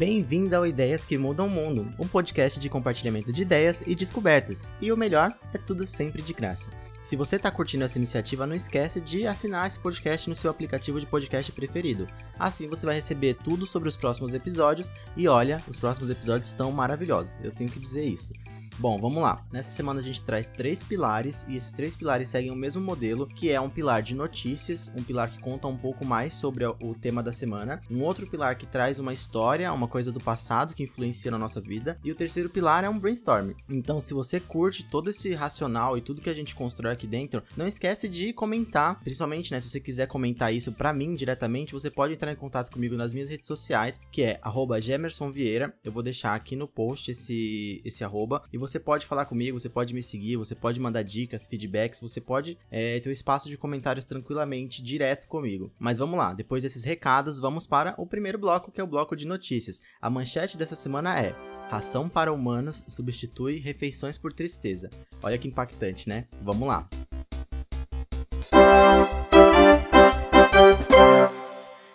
Bem-vindo ao Ideias que Mudam o Mundo, um podcast de compartilhamento de ideias e descobertas. E o melhor, é tudo sempre de graça. Se você está curtindo essa iniciativa, não esquece de assinar esse podcast no seu aplicativo de podcast preferido. Assim você vai receber tudo sobre os próximos episódios e olha, os próximos episódios estão maravilhosos. Eu tenho que dizer isso. Bom, vamos lá. Nessa semana a gente traz três pilares e esses três pilares seguem o mesmo modelo, que é um pilar de notícias, um pilar que conta um pouco mais sobre o tema da semana, um outro pilar que traz uma história, uma coisa do passado que influencia na nossa vida, e o terceiro pilar é um brainstorm. Então, se você curte todo esse racional e tudo que a gente constrói aqui dentro, não esquece de comentar, principalmente, né, se você quiser comentar isso para mim diretamente, você pode entrar em contato comigo nas minhas redes sociais, que é @gemersonvieira. Eu vou deixar aqui no post esse esse arroba e você pode falar comigo, você pode me seguir, você pode mandar dicas, feedbacks, você pode é, ter um espaço de comentários tranquilamente direto comigo. Mas vamos lá, depois desses recados, vamos para o primeiro bloco, que é o bloco de notícias. A manchete dessa semana é: Ração para humanos substitui refeições por tristeza. Olha que impactante, né? Vamos lá.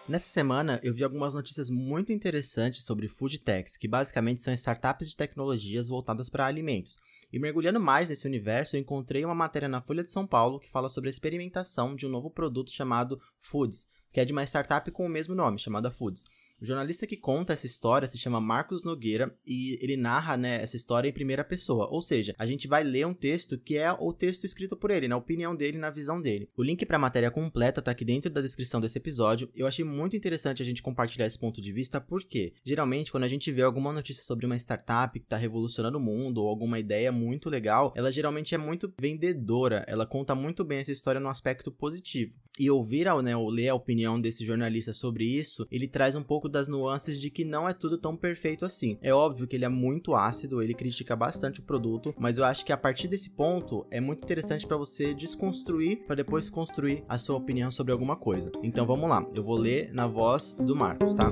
Nessa semana, eu vi algumas notícias muito interessantes sobre food techs, que basicamente são startups de tecnologias voltadas para alimentos. E mergulhando mais nesse universo, eu encontrei uma matéria na Folha de São Paulo que fala sobre a experimentação de um novo produto chamado Foods, que é de uma startup com o mesmo nome, chamada Foods. O jornalista que conta essa história se chama Marcos Nogueira e ele narra né, essa história em primeira pessoa. Ou seja, a gente vai ler um texto que é o texto escrito por ele, na opinião dele, na visão dele. O link para a matéria completa está aqui dentro da descrição desse episódio. Eu achei muito interessante a gente compartilhar esse ponto de vista, porque geralmente quando a gente vê alguma notícia sobre uma startup que está revolucionando o mundo ou alguma ideia muito legal, ela geralmente é muito vendedora. Ela conta muito bem essa história no aspecto positivo. E ouvir né, ou ler a opinião desse jornalista sobre isso, ele traz um pouco pouco das nuances de que não é tudo tão perfeito assim. É óbvio que ele é muito ácido, ele critica bastante o produto, mas eu acho que a partir desse ponto é muito interessante para você desconstruir para depois construir a sua opinião sobre alguma coisa. Então vamos lá, eu vou ler na voz do Marcos, tá?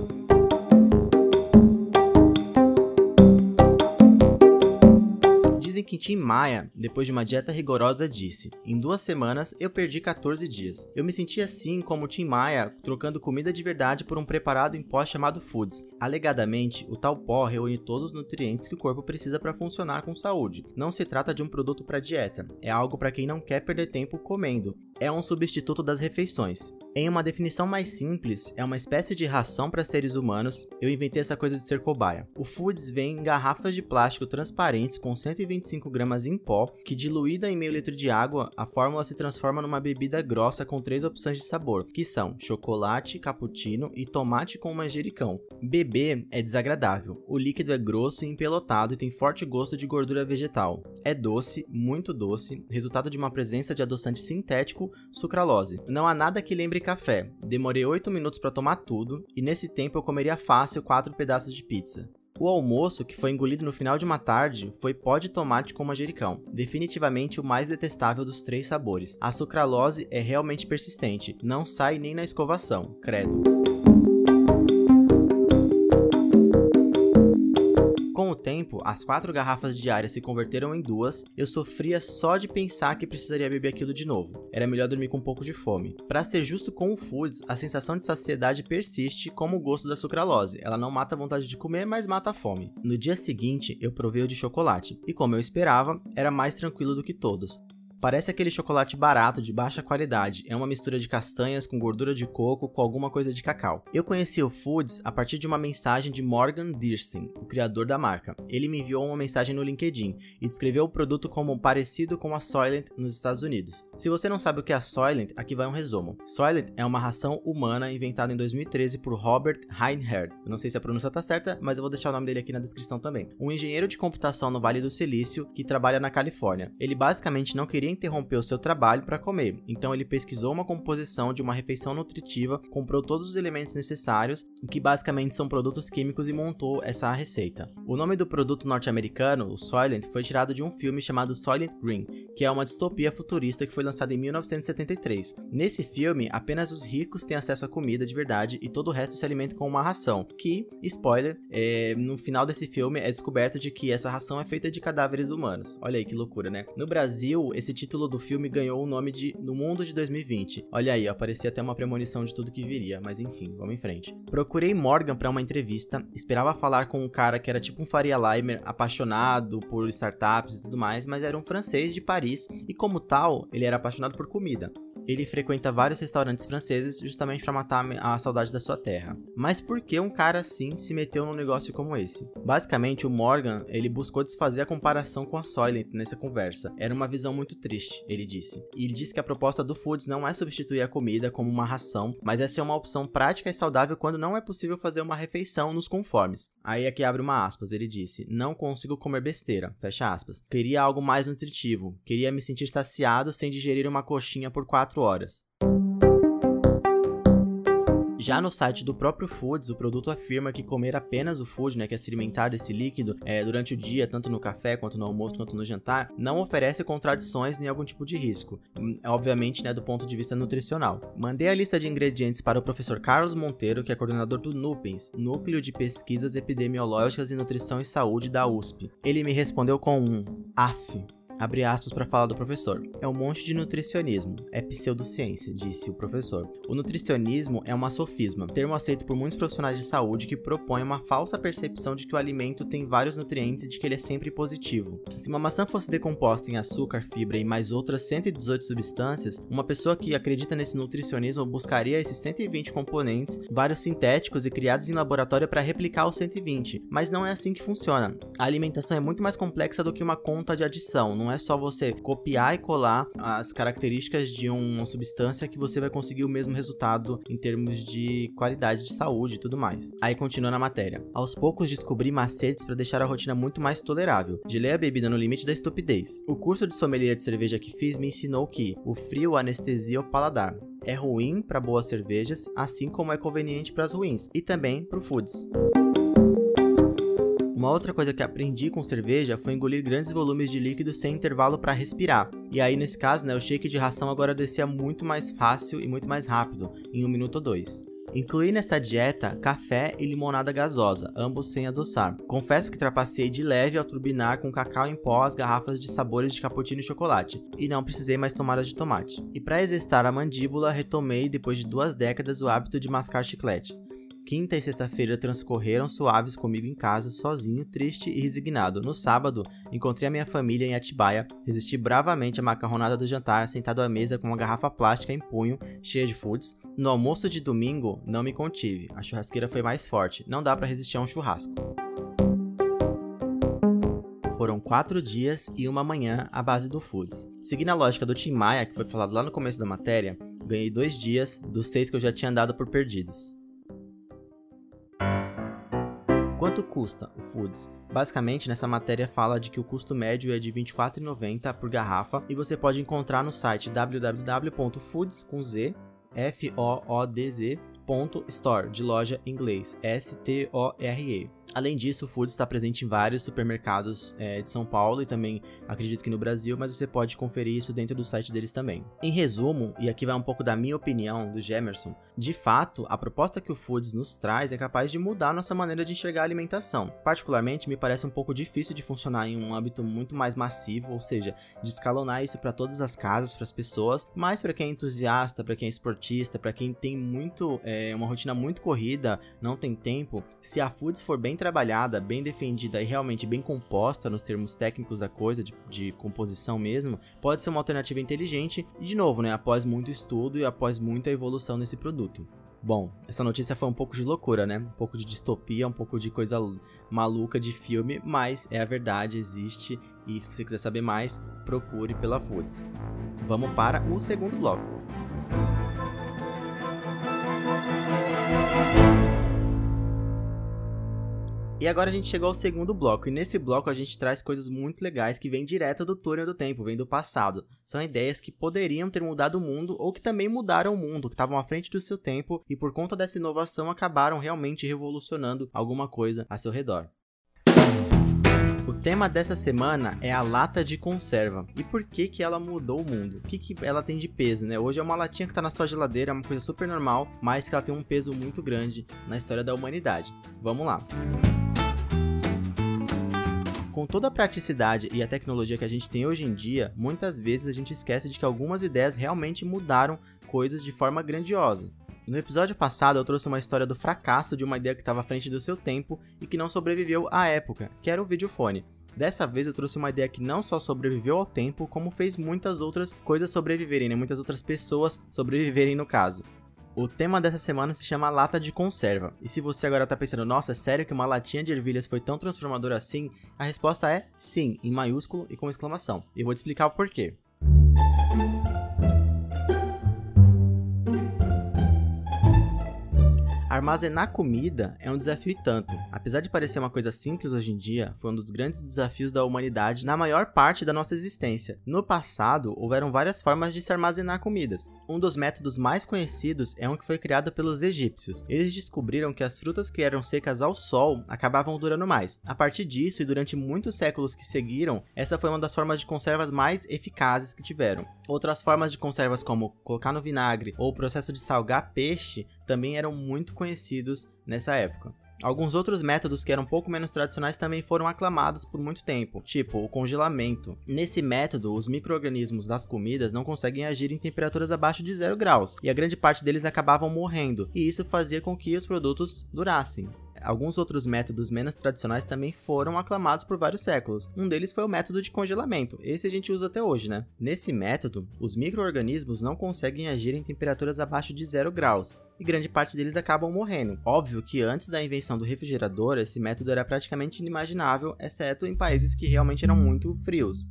Que Tim Maia, depois de uma dieta rigorosa, disse: Em duas semanas eu perdi 14 dias. Eu me senti assim como Tim Maia trocando comida de verdade por um preparado em pó chamado Foods. Alegadamente, o tal pó reúne todos os nutrientes que o corpo precisa para funcionar com saúde. Não se trata de um produto para dieta, é algo para quem não quer perder tempo comendo. É um substituto das refeições. Em uma definição mais simples, é uma espécie de ração para seres humanos. Eu inventei essa coisa de ser cobaia. O Foods vem em garrafas de plástico transparentes com 125 gramas em pó, que diluída em meio litro de água, a fórmula se transforma numa bebida grossa com três opções de sabor, que são chocolate, cappuccino e tomate com manjericão. Beber é desagradável. O líquido é grosso e empelotado e tem forte gosto de gordura vegetal. É doce, muito doce, resultado de uma presença de adoçante sintético, sucralose. Não há nada que lembre café. Demorei 8 minutos para tomar tudo e nesse tempo eu comeria fácil 4 pedaços de pizza. O almoço, que foi engolido no final de uma tarde, foi pó de tomate com manjericão, definitivamente o mais detestável dos três sabores. A sucralose é realmente persistente, não sai nem na escovação, credo. Tempo, as quatro garrafas diárias se converteram em duas, eu sofria só de pensar que precisaria beber aquilo de novo. Era melhor dormir com um pouco de fome. Para ser justo com o Foods, a sensação de saciedade persiste como o gosto da sucralose. Ela não mata a vontade de comer, mas mata a fome. No dia seguinte, eu provei o de chocolate, e como eu esperava, era mais tranquilo do que todos. Parece aquele chocolate barato de baixa qualidade. É uma mistura de castanhas com gordura de coco com alguma coisa de cacau. Eu conheci o Foods a partir de uma mensagem de Morgan Dirsten, o criador da marca. Ele me enviou uma mensagem no LinkedIn e descreveu o produto como parecido com a Soylent nos Estados Unidos. Se você não sabe o que é a Soylent, aqui vai um resumo. Soylent é uma ração humana inventada em 2013 por Robert Reinhardt. Eu não sei se a pronúncia tá certa, mas eu vou deixar o nome dele aqui na descrição também. Um engenheiro de computação no Vale do Silício que trabalha na Califórnia. Ele basicamente não queria interrompeu seu trabalho para comer, então ele pesquisou uma composição de uma refeição nutritiva, comprou todos os elementos necessários, que basicamente são produtos químicos, e montou essa receita. O nome do produto norte-americano, o Soylent, foi tirado de um filme chamado Soylent Green, que é uma distopia futurista que foi lançada em 1973. Nesse filme, apenas os ricos têm acesso à comida de verdade e todo o resto se alimenta com uma ração, que, spoiler, é, no final desse filme é descoberto de que essa ração é feita de cadáveres humanos. Olha aí que loucura, né? No Brasil, esse título do filme ganhou o nome de No Mundo de 2020. Olha aí, aparecia até uma premonição de tudo que viria, mas enfim, vamos em frente. Procurei Morgan para uma entrevista, esperava falar com um cara que era tipo um Faria Limer, apaixonado por startups e tudo mais, mas era um francês de Paris e como tal, ele era apaixonado por comida ele frequenta vários restaurantes franceses justamente para matar a saudade da sua terra. Mas por que um cara assim se meteu num negócio como esse? Basicamente, o Morgan, ele buscou desfazer a comparação com a Soylent nessa conversa. Era uma visão muito triste, ele disse. E ele disse que a proposta do Foods não é substituir a comida como uma ração, mas é ser uma opção prática e saudável quando não é possível fazer uma refeição nos conformes. Aí aqui abre uma aspas, ele disse: "Não consigo comer besteira", fecha aspas. Queria algo mais nutritivo, queria me sentir saciado sem digerir uma coxinha por quatro 24 horas. Já no site do próprio Foods, o produto afirma que comer apenas o food, né, que é se alimentar desse líquido é, durante o dia, tanto no café, quanto no almoço, quanto no jantar, não oferece contradições nem algum tipo de risco. Hum, obviamente, né, do ponto de vista nutricional. Mandei a lista de ingredientes para o professor Carlos Monteiro, que é coordenador do NUPENS, Núcleo de Pesquisas Epidemiológicas em Nutrição e Saúde da USP. Ele me respondeu com um AF. Abre aspas para falar do professor. É um monte de nutricionismo, é pseudociência, disse o professor. O nutricionismo é uma sofisma, termo aceito por muitos profissionais de saúde que propõe uma falsa percepção de que o alimento tem vários nutrientes e de que ele é sempre positivo. Se uma maçã fosse decomposta em açúcar, fibra e mais outras 118 substâncias, uma pessoa que acredita nesse nutricionismo buscaria esses 120 componentes, vários sintéticos e criados em laboratório para replicar os 120, mas não é assim que funciona. A alimentação é muito mais complexa do que uma conta de adição, não é só você copiar e colar as características de uma substância que você vai conseguir o mesmo resultado em termos de qualidade de saúde e tudo mais. Aí continua na matéria. Aos poucos descobri macetes para deixar a rotina muito mais tolerável. Gelei a bebida no limite da estupidez. O curso de sommelier de cerveja que fiz me ensinou que o frio anestesia o paladar. É ruim para boas cervejas, assim como é conveniente para as ruins, e também para o foods. Uma outra coisa que aprendi com cerveja foi engolir grandes volumes de líquido sem intervalo para respirar. E aí, nesse caso, né, o shake de ração agora descia muito mais fácil e muito mais rápido, em um minuto ou dois. Incluí nessa dieta café e limonada gasosa, ambos sem adoçar. Confesso que trapacei de leve ao turbinar com cacau em pó as garrafas de sabores de cappuccino e chocolate, e não precisei mais tomar as de tomate. E para exercitar a mandíbula, retomei depois de duas décadas o hábito de mascar chicletes. Quinta e sexta-feira transcorreram suaves comigo em casa, sozinho, triste e resignado. No sábado, encontrei a minha família em Atibaia, resisti bravamente à macarronada do jantar, sentado à mesa com uma garrafa plástica em punho, cheia de foods. No almoço de domingo, não me contive. A churrasqueira foi mais forte. Não dá para resistir a um churrasco. Foram quatro dias e uma manhã à base do Foods. Seguindo a lógica do Tim Maia, que foi falado lá no começo da matéria, ganhei dois dias dos seis que eu já tinha dado por perdidos. Quanto custa o Foods? Basicamente, nessa matéria fala de que o custo médio é de R$ 24,90 por garrafa e você pode encontrar no site www.foods com Z, F O O D Z, .store de loja em inglês, S T O R E. Além disso, o Food está presente em vários supermercados é, de São Paulo e também acredito que no Brasil, mas você pode conferir isso dentro do site deles também. Em resumo, e aqui vai um pouco da minha opinião, do Gemerson, de fato, a proposta que o Foods nos traz é capaz de mudar nossa maneira de enxergar a alimentação. Particularmente, me parece um pouco difícil de funcionar em um âmbito muito mais massivo, ou seja, de escalonar isso para todas as casas, para as pessoas, mas para quem é entusiasta, para quem é esportista, para quem tem muito, é, uma rotina muito corrida, não tem tempo, se a Foods for bem trabalhada, bem defendida e realmente bem composta nos termos técnicos da coisa, de, de composição mesmo, pode ser uma alternativa inteligente e, de novo, né, após muito estudo e após muita evolução nesse produto. Bom, essa notícia foi um pouco de loucura, né? Um pouco de distopia, um pouco de coisa maluca de filme, mas é a verdade, existe. E se você quiser saber mais, procure pela Foods. Vamos para o segundo bloco. E agora a gente chegou ao segundo bloco, e nesse bloco a gente traz coisas muito legais que vêm direto do túnel do tempo, vêm do passado. São ideias que poderiam ter mudado o mundo ou que também mudaram o mundo, que estavam à frente do seu tempo e por conta dessa inovação acabaram realmente revolucionando alguma coisa a seu redor. O tema dessa semana é a lata de conserva. E por que que ela mudou o mundo? O que que ela tem de peso, né? Hoje é uma latinha que tá na sua geladeira, é uma coisa super normal, mas que ela tem um peso muito grande na história da humanidade. Vamos lá. Com toda a praticidade e a tecnologia que a gente tem hoje em dia, muitas vezes a gente esquece de que algumas ideias realmente mudaram coisas de forma grandiosa. No episódio passado, eu trouxe uma história do fracasso de uma ideia que estava à frente do seu tempo e que não sobreviveu à época, que era o videofone. Dessa vez eu trouxe uma ideia que não só sobreviveu ao tempo, como fez muitas outras coisas sobreviverem, né? muitas outras pessoas sobreviverem no caso. O tema dessa semana se chama lata de conserva. E se você agora tá pensando, nossa, é sério que uma latinha de ervilhas foi tão transformadora assim? A resposta é sim, em maiúsculo e com exclamação. E eu vou te explicar o porquê. Armazenar comida é um desafio e tanto. Apesar de parecer uma coisa simples hoje em dia, foi um dos grandes desafios da humanidade na maior parte da nossa existência. No passado, houveram várias formas de se armazenar comidas. Um dos métodos mais conhecidos é um que foi criado pelos egípcios. Eles descobriram que as frutas que eram secas ao sol acabavam durando mais. A partir disso, e durante muitos séculos que seguiram, essa foi uma das formas de conservas mais eficazes que tiveram. Outras formas de conservas, como colocar no vinagre ou o processo de salgar peixe, também eram muito conhecidos nessa época. Alguns outros métodos que eram um pouco menos tradicionais também foram aclamados por muito tempo, tipo o congelamento. Nesse método, os micro-organismos das comidas não conseguem agir em temperaturas abaixo de zero graus, e a grande parte deles acabavam morrendo, e isso fazia com que os produtos durassem alguns outros métodos menos tradicionais também foram aclamados por vários séculos. Um deles foi o método de congelamento. Esse a gente usa até hoje, né? Nesse método, os micro-organismos não conseguem agir em temperaturas abaixo de zero graus, e grande parte deles acabam morrendo. Óbvio que antes da invenção do refrigerador, esse método era praticamente inimaginável, exceto em países que realmente eram muito frios.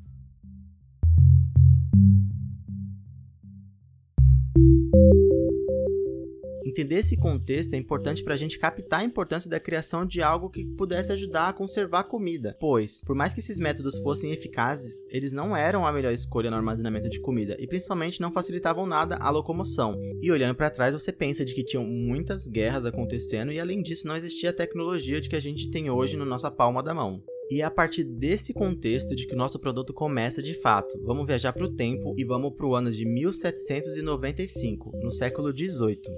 Entender esse contexto é importante para a gente captar a importância da criação de algo que pudesse ajudar a conservar a comida, pois, por mais que esses métodos fossem eficazes, eles não eram a melhor escolha no armazenamento de comida e principalmente não facilitavam nada a locomoção. E olhando para trás, você pensa de que tinham muitas guerras acontecendo e além disso não existia a tecnologia de que a gente tem hoje na nossa palma da mão. E é a partir desse contexto de que o nosso produto começa de fato. Vamos viajar para o tempo e vamos para o ano de 1795, no século 18.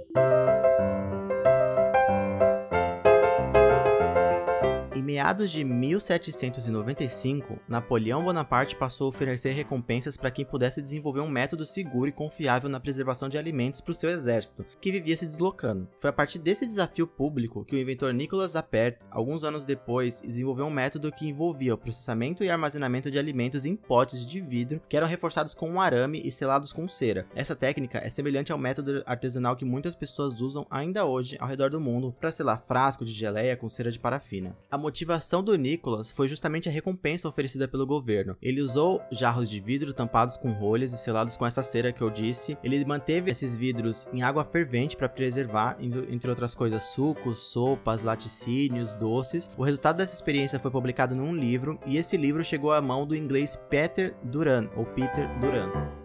Meados de 1795, Napoleão Bonaparte passou a oferecer recompensas para quem pudesse desenvolver um método seguro e confiável na preservação de alimentos para o seu exército, que vivia se deslocando. Foi a partir desse desafio público que o inventor Nicolas Appert, alguns anos depois, desenvolveu um método que envolvia o processamento e armazenamento de alimentos em potes de vidro que eram reforçados com um arame e selados com cera. Essa técnica é semelhante ao método artesanal que muitas pessoas usam ainda hoje ao redor do mundo para selar frasco de geleia com cera de parafina. A motivação do Nicholas foi justamente a recompensa oferecida pelo governo. Ele usou jarros de vidro tampados com rolhas e selados com essa cera que eu disse. Ele manteve esses vidros em água fervente para preservar, entre outras coisas, sucos, sopas, laticínios, doces. O resultado dessa experiência foi publicado num livro e esse livro chegou à mão do inglês Peter Duran, ou Peter Duran.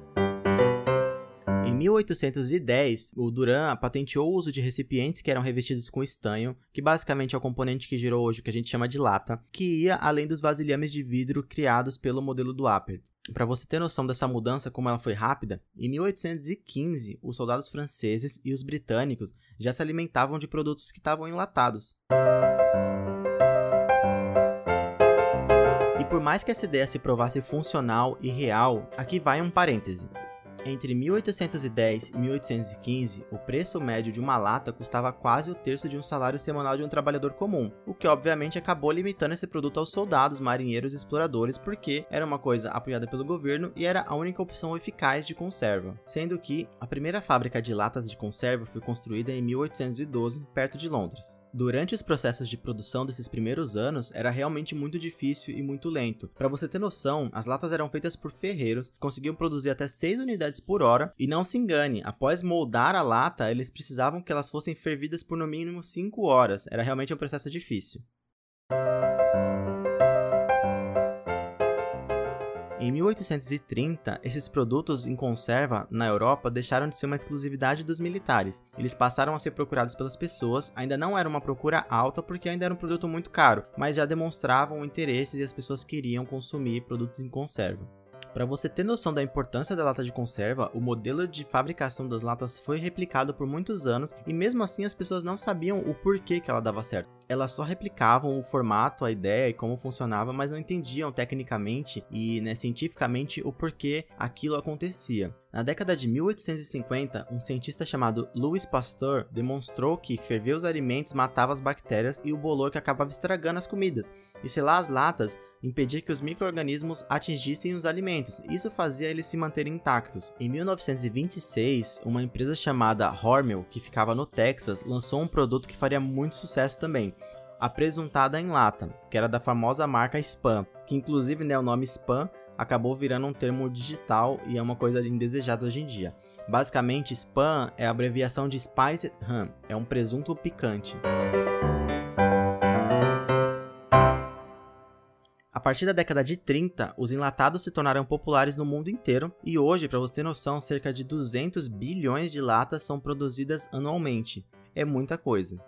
Em 1810, o Duran patenteou o uso de recipientes que eram revestidos com estanho, que basicamente é o componente que gerou hoje o que a gente chama de lata, que ia além dos vasilhames de vidro criados pelo modelo do Appert. Para você ter noção dessa mudança, como ela foi rápida, em 1815, os soldados franceses e os britânicos já se alimentavam de produtos que estavam enlatados. E por mais que essa ideia se provasse funcional e real, aqui vai um parêntese. Entre 1810 e 1815, o preço médio de uma lata custava quase o terço de um salário semanal de um trabalhador comum, o que obviamente acabou limitando esse produto aos soldados, marinheiros e exploradores porque era uma coisa apoiada pelo governo e era a única opção eficaz de conserva. Sendo que a primeira fábrica de latas de conserva foi construída em 1812, perto de Londres. Durante os processos de produção desses primeiros anos, era realmente muito difícil e muito lento. Para você ter noção, as latas eram feitas por ferreiros que conseguiam produzir até 6 unidades por hora, e não se engane, após moldar a lata, eles precisavam que elas fossem fervidas por no mínimo 5 horas. Era realmente um processo difícil. Em 1830, esses produtos em conserva na Europa deixaram de ser uma exclusividade dos militares. Eles passaram a ser procurados pelas pessoas, ainda não era uma procura alta porque ainda era um produto muito caro, mas já demonstravam interesse e as pessoas queriam consumir produtos em conserva. Para você ter noção da importância da lata de conserva, o modelo de fabricação das latas foi replicado por muitos anos e mesmo assim as pessoas não sabiam o porquê que ela dava certo. elas só replicavam o formato, a ideia e como funcionava, mas não entendiam tecnicamente e né, cientificamente o porquê aquilo acontecia. Na década de 1850, um cientista chamado Louis Pasteur demonstrou que ferver os alimentos matava as bactérias e o bolor que acabava estragando as comidas, e selar as latas impedia que os micro-organismos atingissem os alimentos. Isso fazia eles se manterem intactos. Em 1926, uma empresa chamada Hormel, que ficava no Texas, lançou um produto que faria muito sucesso também. A presuntada em lata, que era da famosa marca Spam, que inclusive né, o nome Spam acabou virando um termo digital e é uma coisa indesejada hoje em dia. Basicamente, spam é a abreviação de spiced ham, é um presunto picante. A partir da década de 30, os enlatados se tornaram populares no mundo inteiro e hoje, para você ter noção, cerca de 200 bilhões de latas são produzidas anualmente. É muita coisa.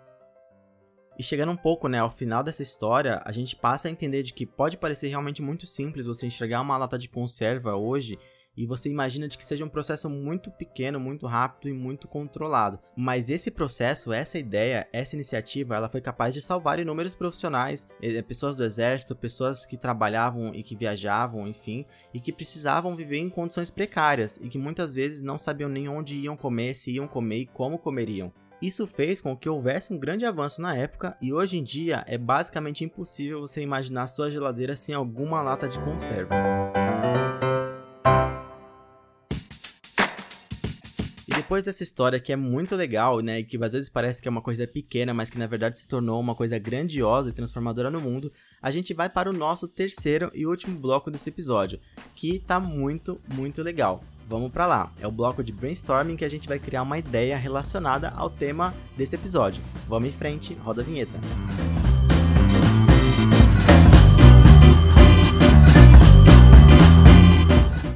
E chegando um pouco, né, ao final dessa história, a gente passa a entender de que pode parecer realmente muito simples você enxergar uma lata de conserva hoje e você imagina de que seja um processo muito pequeno, muito rápido e muito controlado. Mas esse processo, essa ideia, essa iniciativa, ela foi capaz de salvar inúmeros profissionais, eh, pessoas do exército, pessoas que trabalhavam e que viajavam, enfim, e que precisavam viver em condições precárias e que muitas vezes não sabiam nem onde iam comer, se iam comer e como comeriam. Isso fez com que houvesse um grande avanço na época e hoje em dia é basicamente impossível você imaginar sua geladeira sem alguma lata de conserva. Depois dessa história que é muito legal, né, e que às vezes parece que é uma coisa pequena, mas que na verdade se tornou uma coisa grandiosa e transformadora no mundo, a gente vai para o nosso terceiro e último bloco desse episódio, que tá muito, muito legal. Vamos para lá. É o bloco de brainstorming que a gente vai criar uma ideia relacionada ao tema desse episódio. Vamos em frente, roda a vinheta.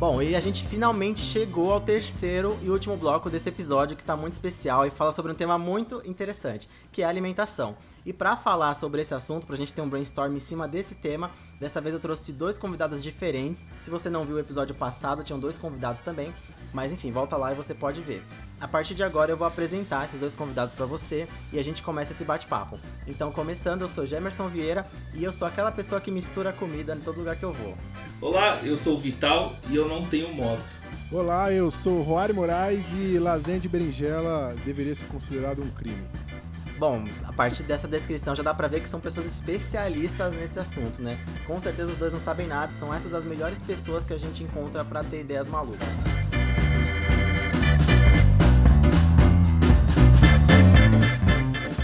Bom, e a gente finalmente chegou ao terceiro e último bloco desse episódio que está muito especial e fala sobre um tema muito interessante, que é a alimentação. E para falar sobre esse assunto, para a gente ter um brainstorm em cima desse tema, Dessa vez eu trouxe dois convidados diferentes. Se você não viu o episódio passado, tinham dois convidados também. Mas enfim, volta lá e você pode ver. A partir de agora eu vou apresentar esses dois convidados para você e a gente começa esse bate-papo. Então, começando, eu sou Gemerson Vieira e eu sou aquela pessoa que mistura comida em todo lugar que eu vou. Olá, eu sou o Vital e eu não tenho moto. Olá, eu sou Roari Moraes e lasanha de berinjela deveria ser considerado um crime. Bom, a partir dessa descrição já dá pra ver que são pessoas especialistas nesse assunto, né? Com certeza os dois não sabem nada, são essas as melhores pessoas que a gente encontra para ter ideias malucas.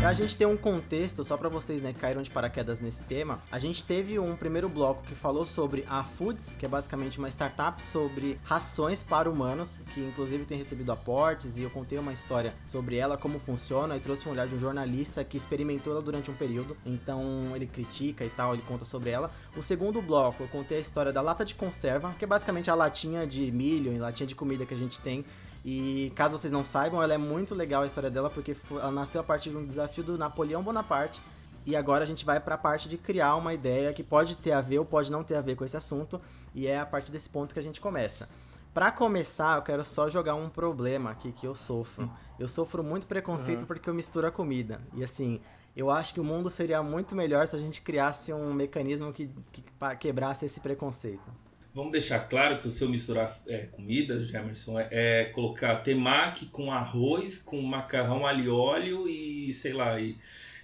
Pra gente ter um contexto, só para vocês né, que caíram de paraquedas nesse tema, a gente teve um primeiro bloco que falou sobre a Foods, que é basicamente uma startup sobre rações para humanos, que inclusive tem recebido aportes, e eu contei uma história sobre ela, como funciona, e trouxe um olhar de um jornalista que experimentou ela durante um período, então ele critica e tal, ele conta sobre ela. O segundo bloco, eu contei a história da lata de conserva, que é basicamente a latinha de milho e latinha de comida que a gente tem e caso vocês não saibam, ela é muito legal a história dela porque ela nasceu a partir de um desafio do Napoleão Bonaparte. E agora a gente vai para a parte de criar uma ideia que pode ter a ver ou pode não ter a ver com esse assunto, e é a partir desse ponto que a gente começa. Para começar, eu quero só jogar um problema aqui que eu sofro. Eu sofro muito preconceito uhum. porque eu misturo a comida. E assim, eu acho que o mundo seria muito melhor se a gente criasse um mecanismo que, que quebrasse esse preconceito. Vamos deixar claro que o seu misturar é, comida, Jamerson, é, é, colocar temaki com arroz, com macarrão alho óleo e, sei lá, e,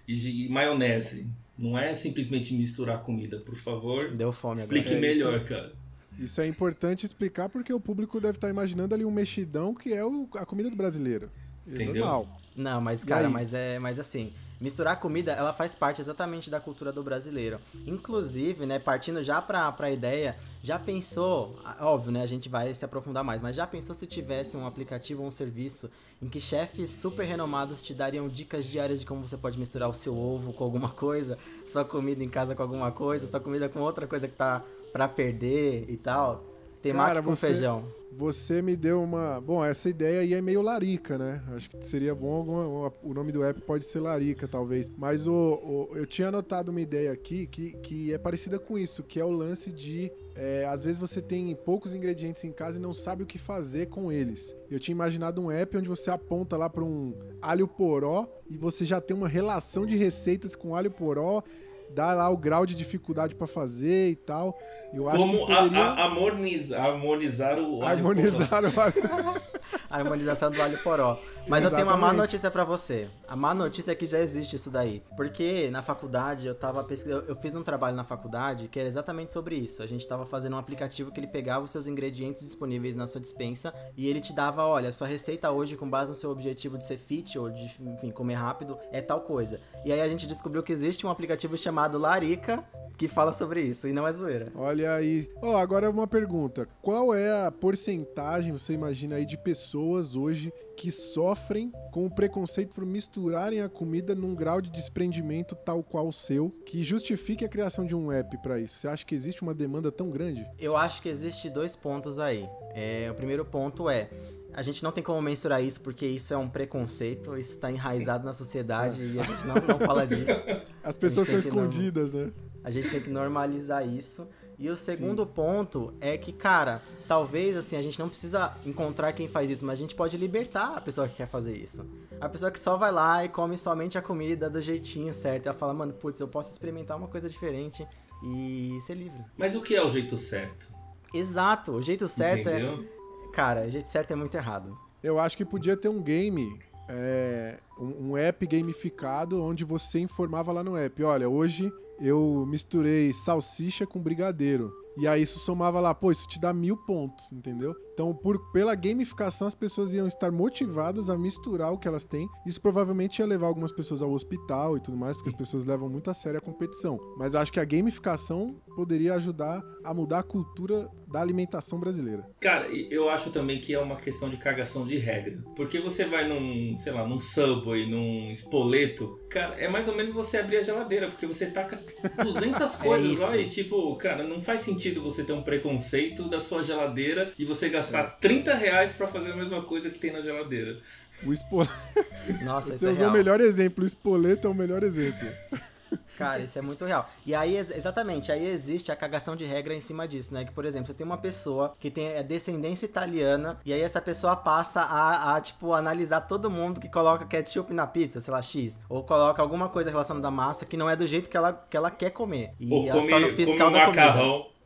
e, e, maionese. Não é simplesmente misturar comida, por favor. Deu fome Explique agora. É, melhor, isso, cara. Isso é importante explicar porque o público deve estar imaginando ali um mexidão que é o, a comida do brasileiro. É Entendeu? Normal. Não, mas cara, mas é, mas assim, misturar comida, ela faz parte exatamente da cultura do brasileiro. Inclusive, né, partindo já pra, pra ideia, já pensou, óbvio, né, a gente vai se aprofundar mais, mas já pensou se tivesse um aplicativo ou um serviço em que chefes super renomados te dariam dicas diárias de como você pode misturar o seu ovo com alguma coisa, sua comida em casa com alguma coisa, sua comida com outra coisa que tá pra perder e tal? Temaki Cara, com você- feijão. Você me deu uma. Bom, essa ideia aí é meio larica, né? Acho que seria bom alguma... o nome do app pode ser larica, talvez. Mas o, o- eu tinha anotado uma ideia aqui que, que é parecida com isso, que é o lance de. é, às vezes você tem poucos ingredientes em casa e não sabe o que fazer com eles. Eu tinha imaginado um app onde você aponta lá para um alho poró e você já tem uma relação de receitas com alho poró, dá lá o grau de dificuldade para fazer e tal. Eu acho Como que a- poderia a- harmonizar, harmonizar o alho poró. harmonizar o alho A harmonização do alho poró. Mas eu tenho uma má notícia pra você. A má notícia é que já existe isso daí. Porque na faculdade eu tava pesquisando. Eu fiz um trabalho na faculdade que era exatamente sobre isso. A gente tava fazendo um aplicativo que ele pegava os seus ingredientes disponíveis na sua dispensa e ele te dava, olha, sua receita hoje, com base no seu objetivo de ser fit ou de, enfim, comer rápido, é tal coisa. E aí a gente descobriu que existe um aplicativo chamado Larica que fala sobre isso. E não é zoeira. Olha aí. Ó, agora uma pergunta. Qual é a porcentagem, você imagina aí, de pessoas hoje que sofrem com o preconceito por misturarem a comida num grau de desprendimento tal qual o seu, que justifique a criação de um app pra isso? Você acha que existe uma demanda tão grande? Eu acho que existe dois pontos aí. É, o primeiro ponto é. A gente não tem como mensurar isso porque isso é um preconceito, isso está enraizado na sociedade e a gente não, não fala disso. As pessoas estão escondidas, né? A gente tem que normalizar isso. E o segundo ponto é que, cara, talvez assim, a gente não precisa encontrar quem faz isso, mas a gente pode libertar a pessoa que quer fazer isso. A pessoa que só vai lá e come somente a comida do jeitinho certo. Ela fala, mano, putz, eu posso experimentar uma coisa diferente e ser livre. Mas o que é o jeito certo? Exato, o jeito certo é. Entendeu? Cara, o jeito certo é muito errado. Eu acho que podia ter um game, é, um, um app gamificado, onde você informava lá no app: olha, hoje eu misturei salsicha com brigadeiro. E aí isso somava lá, pô, isso te dá mil pontos, entendeu? Então, por, pela gamificação, as pessoas iam estar motivadas a misturar o que elas têm. Isso provavelmente ia levar algumas pessoas ao hospital e tudo mais, porque as pessoas levam muito a sério a competição. Mas eu acho que a gamificação poderia ajudar a mudar a cultura da alimentação brasileira. Cara, eu acho também que é uma questão de cagação de regra. Porque você vai num, sei lá, num Subway, num espoleto, cara, é mais ou menos você abrir a geladeira, porque você taca 200 coisas isso. lá e, tipo, cara, não faz sentido você ter um preconceito da sua geladeira e você gastar 30 reais pra fazer a mesma coisa que tem na geladeira. O espoleto. Nossa, Você isso é usou real. o melhor exemplo, o espoleto é o melhor exemplo. Cara, isso é muito real. E aí, ex- exatamente, aí existe a cagação de regra em cima disso, né? Que, por exemplo, você tem uma pessoa que tem a descendência italiana, e aí essa pessoa passa a, a, tipo, analisar todo mundo que coloca ketchup na pizza, sei lá, X. Ou coloca alguma coisa relacionada à massa que não é do jeito que ela, que ela quer comer. E Ou ela come, o come fiscal um da comida.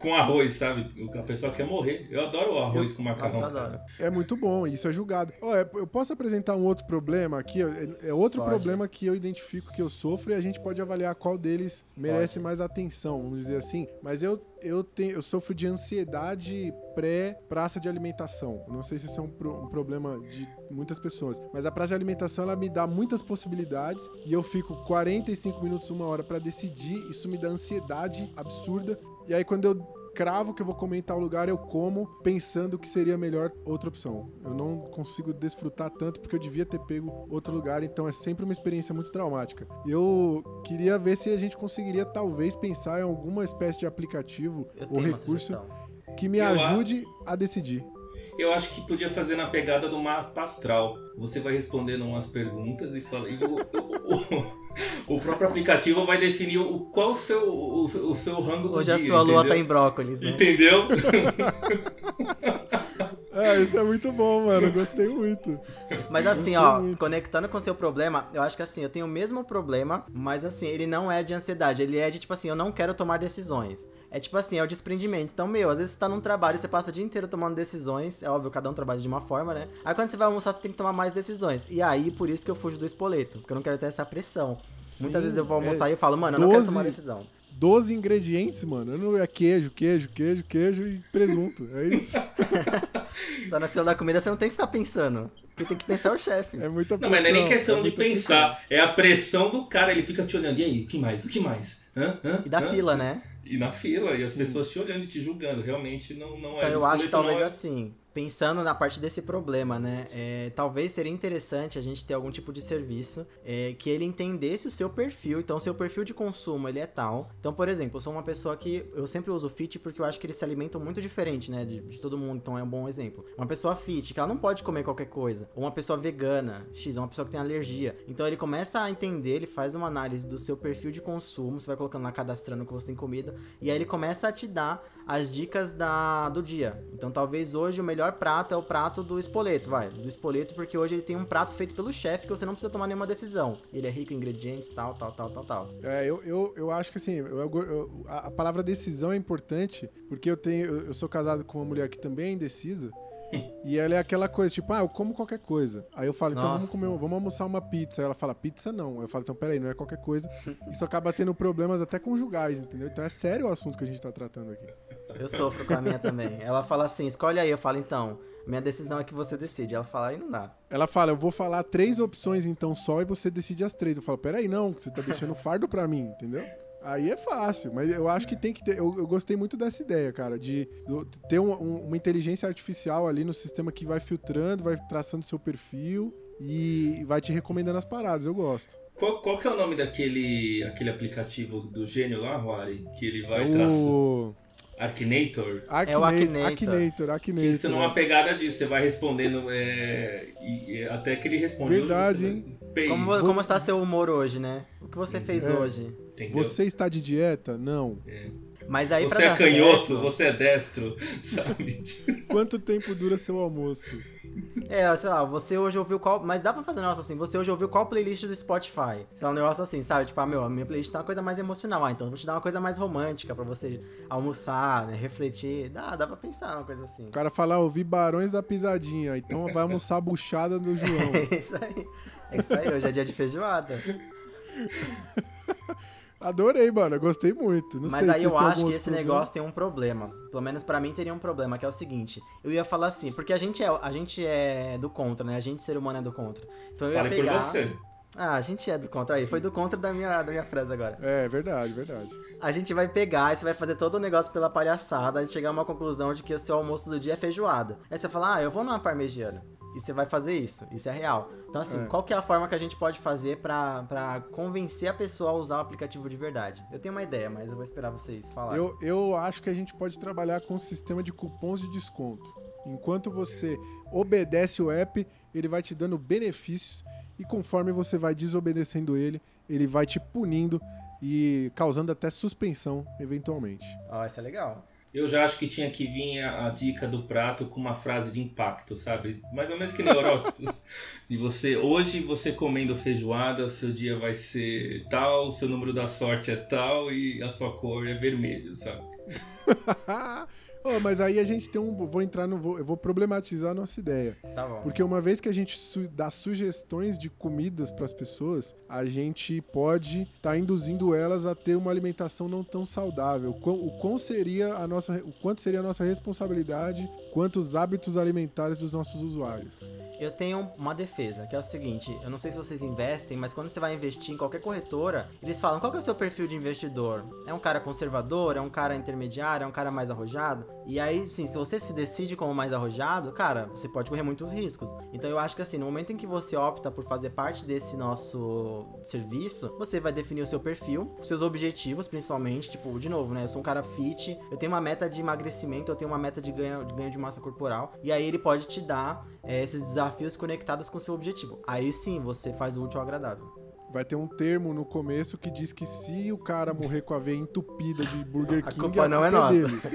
Macarrão com arroz, sabe? A pessoa quer morrer. Eu adoro o arroz com macarrão. Eu adoro. cara. É muito bom, isso é julgado. É- eu posso apresentar um outro problema aqui? É, é outro Pode. problema que eu identifico que eu sofro e a gente pode avaliar qual deles merece mais atenção, vamos dizer assim. Mas eu, eu, tenho, eu sofro de ansiedade pré-praça de alimentação. Não sei se isso é um, pro- um problema de muitas pessoas, mas a praça de alimentação ela me dá muitas possibilidades e eu fico 45 minutos, uma hora pra decidir. Isso me dá ansiedade absurda. E aí quando eu cravo que eu vou comer em tal lugar, eu como pensando que seria melhor outra opção. Eu não consigo desfrutar tanto porque eu devia ter pego outro lugar, então é sempre uma experiência muito traumática. Eu queria ver se a gente conseguiria talvez pensar em alguma espécie de aplicativo Eu ou recurso que me Eu a- ajude a decidir. Eu acho que podia fazer na pegada do mapa astral. Você vai respondendo umas perguntas e fala. E o, o- o- próprio aplicativo vai definir o, qual o seu, o, o seu rango do Hoje dia. a sua lua tá em brócolis, né? Entendeu? É, isso é muito bom, mano. Gostei muito. Mas assim, Gostei ó, muito. conectando com o seu problema, eu acho que assim, eu tenho o mesmo problema, mas assim, ele não é de ansiedade, ele é de tipo assim, eu não quero tomar decisões. É tipo assim, é o desprendimento. Então, meu, às vezes você tá num trabalho, você passa o dia inteiro tomando decisões, é óbvio, cada um trabalha de uma forma, né? Aí quando você vai almoçar, você tem que tomar mais decisões. E aí, por isso que eu fujo do espoleto, porque eu não quero ter essa pressão. Sim, Muitas vezes eu vou é almoçar e eu falo, mano, eu não quero 12 tomar decisão. 12 ingredientes, mano. Não é queijo, queijo, queijo, queijo e presunto. É isso. Tá na fila da comida, você não tem que ficar pensando. Quem tem que pensar o chefe. É muita Não, mas não é nem pressão, questão é de pensar. É a pressão do cara. Ele fica te olhando. E aí, o que mais? O que mais? Hã? Hã? E da Hã? fila, né? E na fila. E as pessoas te olhando e te julgando. Realmente não, não é. Então eu acho que espoleto talvez é- assim, pensando na parte desse problema, né? É, talvez seria interessante a gente ter algum tipo de serviço é, que ele entendesse o seu perfil. Então, seu perfil de consumo ele é tal. Então, por exemplo, eu sou uma pessoa que eu sempre uso fit porque eu acho que eles se alimentam muito diferente, né? De, de todo mundo. Então, é um bom exemplo. Uma pessoa fit que ela não pode comer qualquer coisa. Ou uma pessoa vegana, x, uma pessoa que tem alergia. Então, ele começa a entender, ele faz uma análise do seu perfil de consumo. Você vai colocando lá cadastrando que você tem comida e aí ele começa a te dar as dicas da, do dia. Então, talvez hoje o melhor prato é o prato do espoleto, vai. Do espoleto, porque hoje ele tem um prato feito pelo chefe que você não precisa tomar nenhuma decisão. Ele é rico em ingredientes, tal, tal, tal, tal, tal. É, eu, eu, eu acho que assim, eu, eu, a palavra decisão é importante, porque eu tenho. Eu, eu sou casado com uma mulher que também é indecisa. E ela é aquela coisa, tipo, ah, eu como qualquer coisa. Aí eu falo, então vamos comer, vamos almoçar uma pizza. Aí ela fala, pizza não. Aí eu falo, então peraí, não é qualquer coisa. Isso acaba tendo problemas até conjugais, entendeu? Então é sério o assunto que a gente tá tratando aqui. Eu sofro com a minha também. Ela fala assim, escolhe aí. Eu falo, então, minha decisão é que você decide. Ela fala, aí não dá. Ela fala, eu vou falar três opções então só e você decide as três. Eu falo, peraí, não, você tá deixando fardo pra mim, entendeu? Aí é fácil, mas eu acho que tem que ter. Eu, eu gostei muito dessa ideia, cara, de, de ter um, um, uma inteligência artificial ali no sistema que vai filtrando, vai traçando seu perfil e vai te recomendando as paradas. Eu gosto. Qual, qual que é o nome daquele aquele aplicativo do gênio lá, Ruari? Que ele vai é o... traçando. Akinator? é o Akinator. Akinator, Akinator. Que você numa é. pegada disso, você vai respondendo é, e, até que ele responde. Verdade, hoje, hein? Como, como está seu humor hoje, né? O que você fez é. hoje? Entendeu? Você está de dieta? Não. É. Mas aí você é canhoto, certo... você é destro, sabe? Quanto tempo dura seu almoço? É, sei lá, você hoje ouviu qual. Mas dá pra fazer um negócio assim, você hoje ouviu qual playlist do Spotify? Sei lá, um negócio assim, sabe? Tipo, ah, meu, a minha playlist tá uma coisa mais emocional. Ah, então eu vou te dar uma coisa mais romântica pra você almoçar, né? Refletir. Dá, dá pra pensar uma coisa assim. O cara falar, ah, ouvi Barões da Pisadinha, então vai almoçar a buchada do João. é isso aí. É isso aí, hoje é dia de feijoada. Adorei, mano. Gostei muito. Não Mas sei aí eu acho que esse problema. negócio tem um problema. Pelo menos para mim teria um problema, que é o seguinte. Eu ia falar assim, porque a gente é, a gente é do contra, né? A gente, ser humano, é do contra. Então eu ia Fale pegar... por você. Ah, a gente é do contra aí. Foi do contra da minha, da minha frase agora. É, verdade, verdade. A gente vai pegar e você vai fazer todo o negócio pela palhaçada e chegar a uma conclusão de que o seu almoço do dia é feijoada. Aí você fala, ah, eu vou numa parmegiana. E você vai fazer isso. Isso é real. Então, assim, é. qual que é a forma que a gente pode fazer para convencer a pessoa a usar o aplicativo de verdade? Eu tenho uma ideia, mas eu vou esperar vocês falarem. Eu, eu acho que a gente pode trabalhar com um sistema de cupons de desconto. Enquanto você obedece o app, ele vai te dando benefícios e conforme você vai desobedecendo ele, ele vai te punindo e causando até suspensão, eventualmente. Ó, oh, isso é legal. Eu já acho que tinha que vir a, a, dica do prato com uma frase de impacto, sabe? Mais ou menos que nem horóscopo. e você, hoje você comendo feijoada, seu dia vai ser tal, o seu número da sorte é tal e a sua cor é vermelho, sabe? Oh, mas aí a gente tem um. Vou entrar no. Vou, eu vou problematizar a nossa ideia. Tá bom. Porque uma vez que a gente su, dá sugestões de comidas para as pessoas, a gente pode estar tá induzindo elas a ter uma alimentação não tão saudável. O, o quão seria a nossa. O quanto seria a nossa responsabilidade quanto os hábitos alimentares dos nossos usuários? Eu tenho uma defesa, que é o seguinte: eu não sei se vocês investem, mas quando você vai investir em qualquer corretora, eles falam qual é o seu perfil de investidor? É um cara conservador? É um cara intermediário? É um cara mais arrojado? E aí, sim, se você se decide como mais arrojado, cara, você pode correr muitos riscos. Então eu acho que assim, no momento em que você opta por fazer parte desse nosso serviço, você vai definir o seu perfil, os seus objetivos, principalmente. Tipo, de novo, né? Eu sou um cara fit, eu tenho uma meta de emagrecimento, eu tenho uma meta de ganho de, ganho de massa corporal. E aí ele pode te dar é, esses desafios conectados com seu objetivo. Aí sim você faz o útil ao agradável vai ter um termo no começo que diz que se o cara morrer com a veia entupida de Burger King, a culpa não a culpa é, é nossa.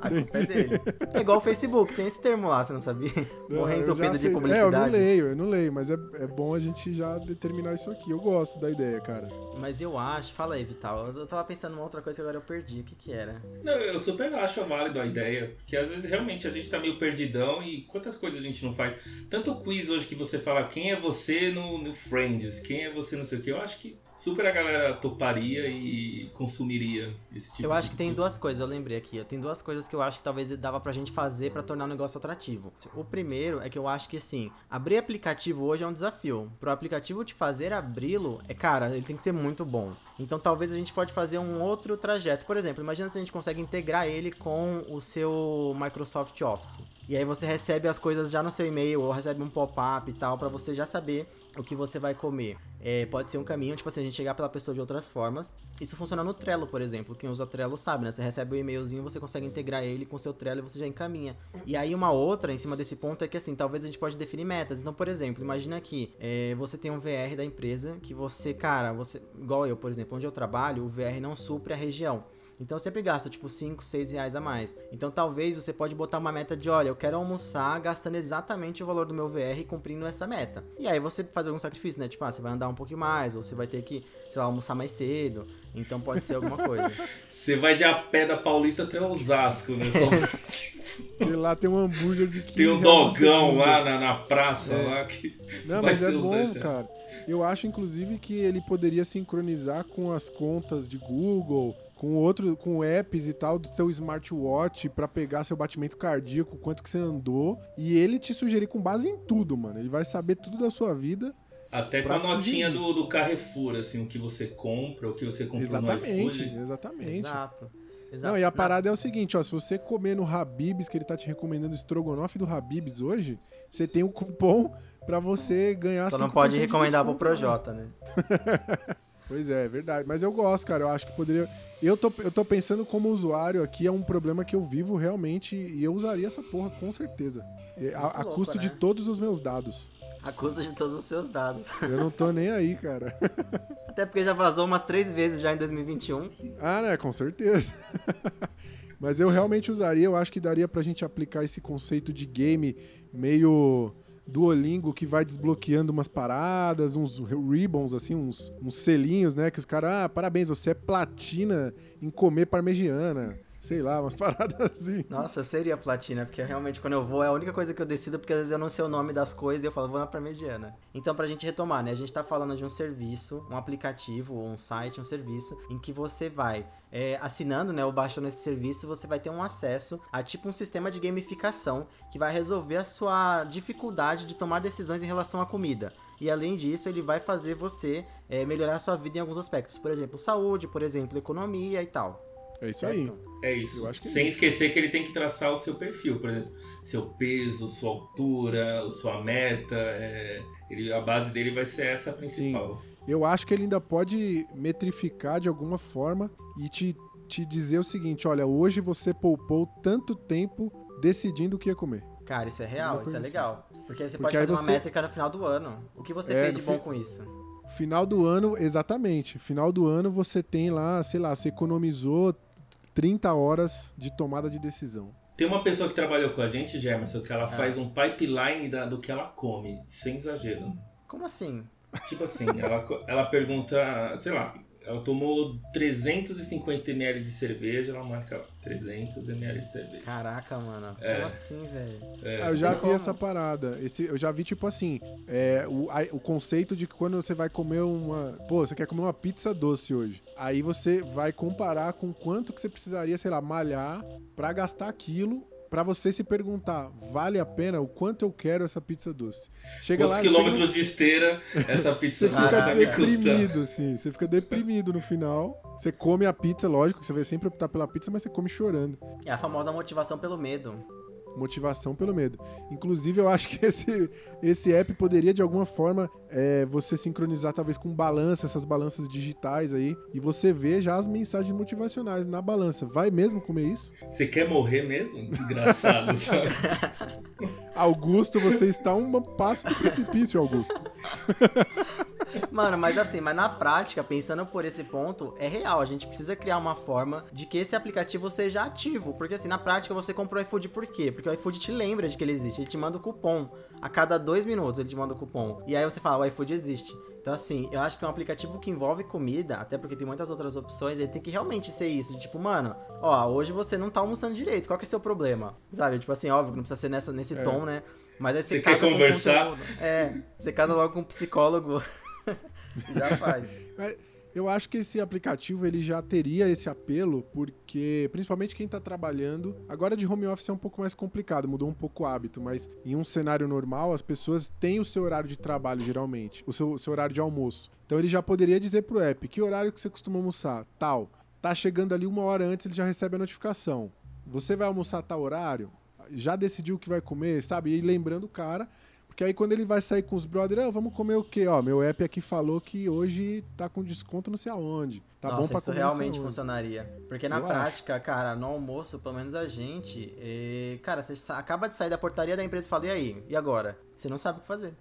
a culpa é dele. É igual o Facebook, tem esse termo lá, você não sabia? Não, morrer entupido de publicidade. É, eu não leio, eu não leio, mas é, é bom a gente já determinar isso aqui. Eu gosto da ideia, cara. Mas eu acho, fala aí, Vital. Eu tava pensando em uma outra coisa que agora eu perdi. O que que era? Não, eu super acho válido a ideia, porque às vezes realmente a gente tá meio perdidão e quantas coisas a gente não faz. Tanto o quiz hoje que você fala quem é você no, no Friends, quem é você não sei porque eu acho que super a galera toparia e consumiria esse tipo Eu de acho que tem duas coisas, eu lembrei aqui. Tem duas coisas que eu acho que talvez dava pra gente fazer pra tornar o negócio atrativo. O primeiro é que eu acho que assim, abrir aplicativo hoje é um desafio. Pro aplicativo te fazer abri-lo, é cara, ele tem que ser muito bom. Então talvez a gente pode fazer um outro trajeto. Por exemplo, imagina se a gente consegue integrar ele com o seu Microsoft Office. E aí você recebe as coisas já no seu e-mail ou recebe um pop-up e tal para você já saber o que você vai comer. É, pode ser um caminho, tipo assim, a gente chegar pela pessoa de outras formas. Isso funciona no Trello, por exemplo. Quem usa Trello sabe, né? Você recebe o um e-mailzinho, você consegue integrar ele com o seu Trello e você já encaminha. E aí uma outra em cima desse ponto é que assim, talvez a gente pode definir metas. Então, por exemplo, imagina que é, você tem um VR da empresa que você, cara, você, igual eu, por exemplo, onde eu trabalho, o VR não supre a região. Então eu sempre gasto tipo 5, 6 reais a mais. Então talvez você pode botar uma meta de, olha, eu quero almoçar gastando exatamente o valor do meu VR e cumprindo essa meta. E aí você faz algum sacrifício, né? Tipo, ah, você vai andar um pouquinho mais, ou você vai ter que, sei lá, almoçar mais cedo. Então pode ser alguma coisa. você vai de a pé da Paulista até Osasco, né? Só... e lá tem um hambúrguer de 15 Tem um dogão lá na, na praça É. lá que. Não, vai mas é bom, dois, é. cara. Eu acho, inclusive, que ele poderia sincronizar com as contas de Google, com outro, com apps e tal do seu smartwatch pra pegar seu batimento cardíaco, quanto que você andou, e ele te sugerir com base em tudo, mano. Ele vai saber tudo da sua vida. Até com a notinha do, do Carrefour, assim, o que você compra, o que você comprou no Exatamente, iFood. exatamente. Exato. Exato. Não, e a parada é o seguinte, ó, se você comer no Habibs, que ele tá te recomendando o estrogonofe do Habibs hoje, você tem um cupom pra você ganhar Só não 5% pode de recomendar pro lá. Projota, né? Pois é, é verdade. Mas eu gosto, cara. Eu acho que poderia. Eu tô, eu tô pensando como usuário aqui, é um problema que eu vivo realmente e eu usaria essa porra com certeza. A, a louco, custo de né? todos os meus dados. A custa de todos os seus dados. Eu não tô nem aí, cara. Até porque já vazou umas três vezes já em 2021. Ah, né? Com certeza. Mas eu realmente usaria, eu acho que daria pra gente aplicar esse conceito de game meio Duolingo que vai desbloqueando umas paradas, uns ribbons, assim, uns, uns selinhos, né? Que os caras, ah, parabéns, você é platina em comer parmegiana. Sei lá, umas paradas assim. Nossa, seria platina, porque realmente quando eu vou é a única coisa que eu decido, porque às vezes eu não sei o nome das coisas e eu falo, vou na parmegiana. Então, pra gente retomar, né? A gente tá falando de um serviço, um aplicativo, um site, um serviço, em que você vai é, assinando, né, ou baixando esse serviço, você vai ter um acesso a tipo um sistema de gamificação que vai resolver a sua dificuldade de tomar decisões em relação à comida. E além disso, ele vai fazer você é, melhorar a sua vida em alguns aspectos. Por exemplo, saúde, por exemplo, economia e tal. É isso aí. É isso. Eu acho que é Sem isso. esquecer que ele tem que traçar o seu perfil, por exemplo, seu peso, sua altura, sua meta. é, ele, a base dele vai ser essa principal. Eu acho que ele ainda pode metrificar de alguma forma e te, te dizer o seguinte: olha, hoje você poupou tanto tempo decidindo o que ia comer. Cara, isso é real, isso é coisa legal. Porque aí você Porque pode aí fazer uma você- métrica no final do ano. O que você É, fez de bom fi- com isso? Final do ano, exatamente. Final do ano você tem lá, sei lá, você economizou 30 horas de tomada de decisão. Tem uma pessoa que trabalhou com a gente, Gemerson, que ela faz um pipeline da- do que ela come, sem exagero. Como assim? Tipo assim, ela, ela pergunta, sei lá, ela tomou 350 ml de cerveja, ela marca lá, 300 ml de cerveja. Caraca, mano. É. Como assim, velho? Ah, eu já vi essa parada. Esse, eu já vi, tipo assim, é, o, a- o conceito de que quando você vai comer uma. Pô, você quer comer uma pizza doce hoje. Aí você vai comparar com quanto que você precisaria, sei lá, malhar pra gastar aquilo. Pra você se perguntar, vale a pena o quanto eu quero essa pizza doce? Chega Quantos lá, quilômetros chega- de esteira essa pizza Você doce fica vai me custar? deprimido, assim. Você fica deprimido no final. Você come a pizza, lógico que você vai sempre optar pela pizza, mas você come chorando. É a famosa motivação pelo medo. Motivação pelo medo. Inclusive, eu acho que esse, esse app poderia, de alguma forma, é, você sincronizar talvez com balança, essas balanças digitais aí, e você vê já as mensagens motivacionais na balança. Vai mesmo comer isso? Você quer morrer mesmo? Desgraçado, sabe? Augusto, você está um passo do precipício, Augusto. Mano, mas assim, mas na prática, pensando por esse ponto, é real. A gente precisa criar uma forma de que esse aplicativo seja ativo. Porque assim, na prática você comprou o iFood por quê? Porque o iFood te lembra de que ele existe. Ele te manda o cupom. A cada dois minutos ele te manda o cupom. E aí você fala, o iFood existe. Então, assim, eu acho que é um aplicativo que envolve comida, até porque tem muitas outras opções, ele tem que realmente ser isso. de Tipo, mano, ó, hoje você não tá almoçando direito, qual que é seu problema? Sabe? Tipo assim, óbvio que não precisa ser nessa, nesse tom, né? Mas aí você, Você quer casa com um conversar? É, você casa logo com um psicólogo Já faz. Eu acho que esse aplicativo ele já teria esse apelo, porque principalmente quem está trabalhando, agora de home office é um pouco mais complicado, mudou um pouco o hábito, mas em um cenário normal as pessoas têm o seu horário de trabalho geralmente, o seu, seu horário de almoço. Então ele já poderia dizer pro app que horário que você costuma almoçar, tal. Tá chegando ali uma hora antes, ele já recebe a notificação. Você vai almoçar tal horário? Já decidiu o que vai comer, sabe? E lembrando o cara porque aí quando ele vai sair com os brothers, oh, vamos comer o quê? Ó, meu app aqui falou que hoje tá com desconto não sei aonde. Tá Nossa, bom pra isso realmente funcionaria. Porque na Eu prática, cara, no almoço, pelo menos a gente, eh, cara, você acaba de sair da portaria da empresa e fala, e aí? E agora? Você não sabe o que fazer.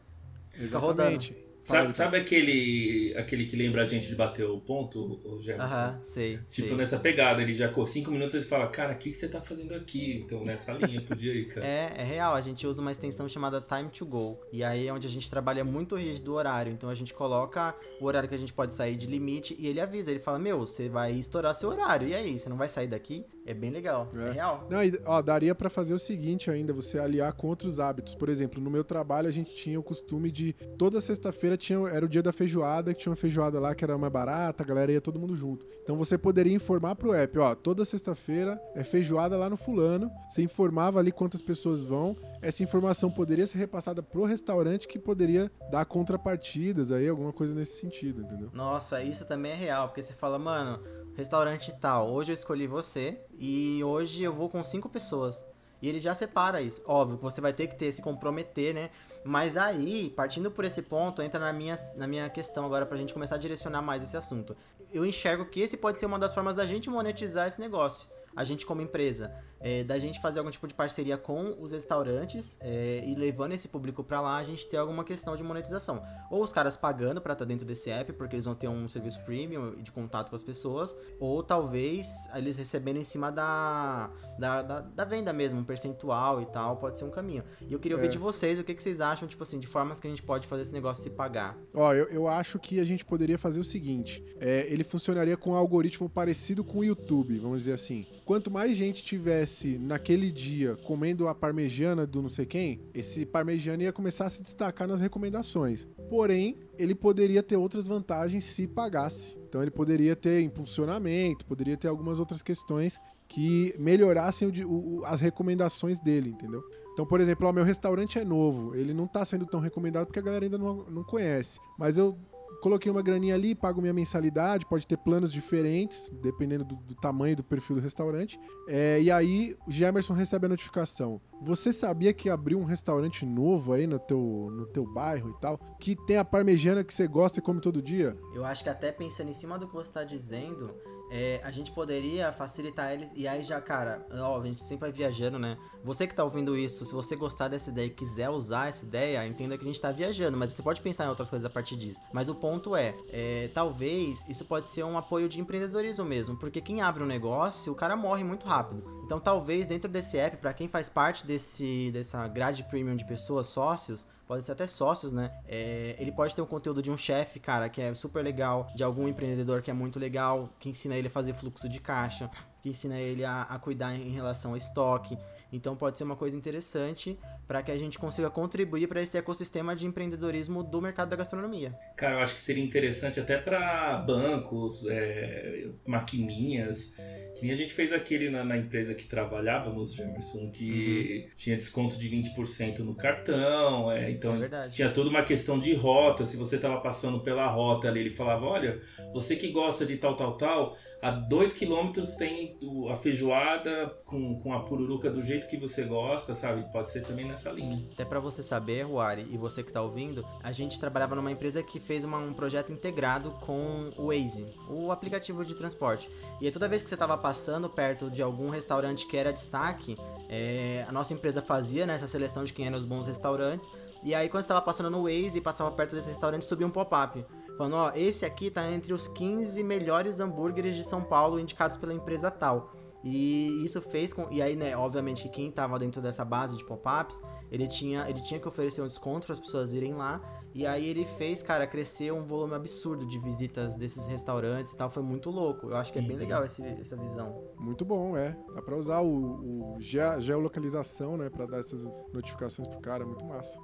Exatamente. Sabe, Fala, sabe aquele, aquele que lembra a gente de bater o ponto, o Jefferson? Aham, sei. Tipo, sei. nessa pegada, ele já com cinco minutos ele fala, cara, o que, que você tá fazendo aqui? Então, nessa linha, podia ir, cara. É, é real, a gente usa uma extensão chamada Time to Go. E aí é onde a gente trabalha muito rígido o horário. Então a gente coloca o horário que a gente pode sair de limite e ele avisa, ele fala, meu, você vai estourar seu horário. E aí, você não vai sair daqui? É bem legal. É, É. real. Não, e, ó, daria pra fazer o seguinte ainda, você aliar com outros hábitos. Por exemplo, no meu trabalho a gente tinha o costume de toda sexta-feira tinha era o dia da feijoada, que tinha uma feijoada lá que era mais barata, a galera ia todo mundo junto. Então você poderia informar pro app, ó, toda sexta-feira é feijoada lá no fulano. Você informava ali quantas pessoas vão. Essa informação poderia ser repassada pro restaurante que poderia dar contrapartidas aí, alguma coisa nesse sentido, entendeu? Nossa, isso também é real, porque você fala, mano, restaurante tal, hoje eu escolhi você e hoje eu vou com cinco pessoas. E ele já separa isso. Óbvio que você vai ter que ter se comprometer, né? Mas aí, partindo por esse ponto, entra na minha, na minha questão agora pra gente começar a direcionar mais esse assunto. Eu enxergo que esse pode ser uma das formas da gente monetizar esse negócio. A gente como empresa, é, da gente fazer algum tipo de parceria com os restaurantes é, e levando esse público pra lá, a gente ter alguma questão de monetização. Ou os caras pagando pra estar dentro desse app, porque eles vão ter um serviço premium de contato com as pessoas, ou talvez eles recebendo em cima da, da, da, da venda mesmo, um percentual e tal, pode ser um caminho. E eu queria ouvir É. de vocês o que, que vocês acham, tipo assim, de formas que a gente pode fazer esse negócio se pagar. Ó, eu, eu acho que a gente poderia fazer o seguinte: é, ele funcionaria com um algoritmo parecido com o YouTube, vamos dizer assim. Quanto mais gente tivesse naquele dia comendo a parmegiana do não sei quem, esse parmegiana ia começar a se destacar nas recomendações. Porém, ele poderia ter outras vantagens se pagasse. Então, ele poderia ter impulsionamento, poderia ter algumas outras questões que melhorassem o o- o- as recomendações dele, entendeu? Então, por exemplo, ó, meu restaurante é novo, ele não tá sendo tão recomendado porque a galera ainda não, não conhece. Mas eu coloquei uma graninha ali, pago minha mensalidade, pode ter planos diferentes, dependendo do, do tamanho do perfil do restaurante. É, e aí, o Gemerson recebe a notificação. Você sabia que abriu um restaurante novo aí no teu, no teu bairro e tal? Que tem a parmegiana que você gosta e come todo dia? Eu acho que até pensando em cima do que você está dizendo, é, a gente poderia facilitar eles. E aí já, cara, ó, a gente sempre vai viajando, né? Você que tá ouvindo isso, se você gostar dessa ideia e quiser usar essa ideia, entenda que a gente tá viajando, mas você pode pensar em outras coisas a partir disso. Mas o ponto é, é, talvez isso pode ser um apoio de empreendedorismo mesmo, porque quem abre um negócio, o cara morre muito rápido. Então talvez dentro desse app, para quem faz parte desse, dessa grade premium de pessoas, sócios, podem ser até sócios, né? É, ele pode ter um conteúdo de um chefe, cara, que é super legal, de algum empreendedor que é muito legal, que ensina ele a fazer fluxo de caixa, que ensina ele a, a cuidar em relação ao estoque. Então pode ser uma coisa interessante para que a gente consiga contribuir para esse ecossistema de empreendedorismo do mercado da gastronomia. Cara, eu acho que seria interessante até para bancos, é, maquininhas. Que nem a gente fez aquele na, na empresa que trabalhávamos, Jamerson, que tinha desconto de 20% no cartão. é, então É tinha toda uma questão de rota. Se você estava passando pela rota ali, ele falava: Olha, você que gosta de tal, tal, tal, a 2 quilômetros tem a feijoada com, com a pururuca do jeito que você gosta, sabe? Pode ser também nessa linha. Até para você saber, Ruari, e você que tá ouvindo, a gente trabalhava numa empresa que fez uma- um projeto integrado com o Waze, o aplicativo de transporte. E toda vez que você tava passando perto de algum restaurante que era destaque, é, a nossa empresa fazia né, essa seleção de quem eram os bons restaurantes. E aí, quando você tava passando no Waze e passava perto desse restaurante, subia um pop-up. Falando, ó, esse aqui tá entre os 15 melhores hambúrgueres de São Paulo indicados pela empresa tal. E isso fez com. E aí, né, obviamente, que quem tava dentro dessa base de pop-ups, ele tinha, ele tinha que oferecer um desconto para as pessoas irem lá. E aí ele fez, cara, crescer um volume absurdo de visitas desses restaurantes e tal. Foi muito louco. Eu acho que é bem legal esse, essa visão. Muito bom, é. Dá pra usar o, o gea- geolocalização, né, pra dar essas notificações pro cara, muito massa.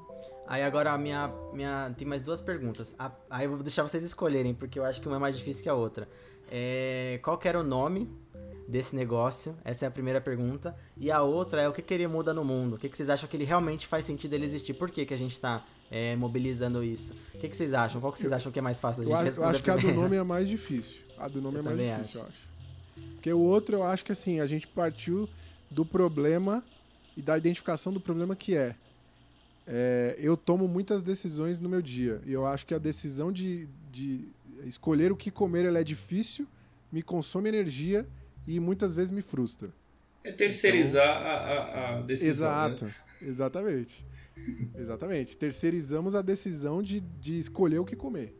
Aí agora a minha, minha. Tem mais duas perguntas. A, aí eu vou deixar vocês escolherem, porque eu acho que uma é mais difícil que a outra. É, qual que era o nome desse negócio? Essa é a primeira pergunta. E a outra é o que, que ele muda no mundo? O que, que vocês acham que ele realmente faz sentido ele existir? Por que, que a gente está é, mobilizando isso? O que, que vocês acham? Qual que vocês acham que é mais fácil da gente responder? Eu acho que a do nome é mais difícil. A do nome Eu é mais difícil, eu acho. Porque o outro eu acho que assim, a gente partiu do problema e da identificação do problema que é. É, eu tomo muitas decisões no meu dia. E eu acho que a decisão de, de escolher o que comer ela é difícil, me consome energia e muitas vezes me frustra. É terceirizar a, a, a decisão. né? Exato, exatamente. Exatamente. Terceirizamos a decisão de, de escolher o que comer.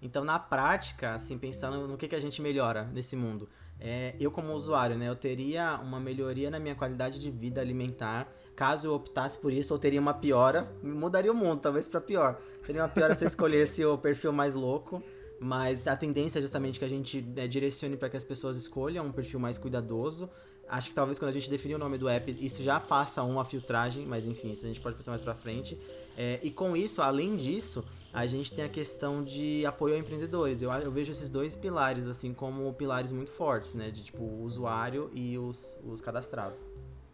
Então, na prática, assim, pensando no que, que a gente melhora nesse mundo, é, eu como usuário, né, eu teria uma melhoria na minha qualidade de vida alimentar, caso eu optasse por isso, ou teria uma piora, mudaria o mundo, talvez para pior. Teria uma piora se eu escolhesse o perfil mais louco, mas a tendência é justamente que a gente né, direcione para que as pessoas escolham um perfil mais cuidadoso. Acho que talvez quando a gente definir o nome do app, isso já faça uma filtragem, mas enfim, isso a gente pode pensar mais pra frente. É, e com isso, além disso, a gente tem a questão de apoio a empreendedores. Eu, eu vejo esses dois pilares, assim, como pilares muito fortes, né? De tipo, o usuário e os, os cadastrados.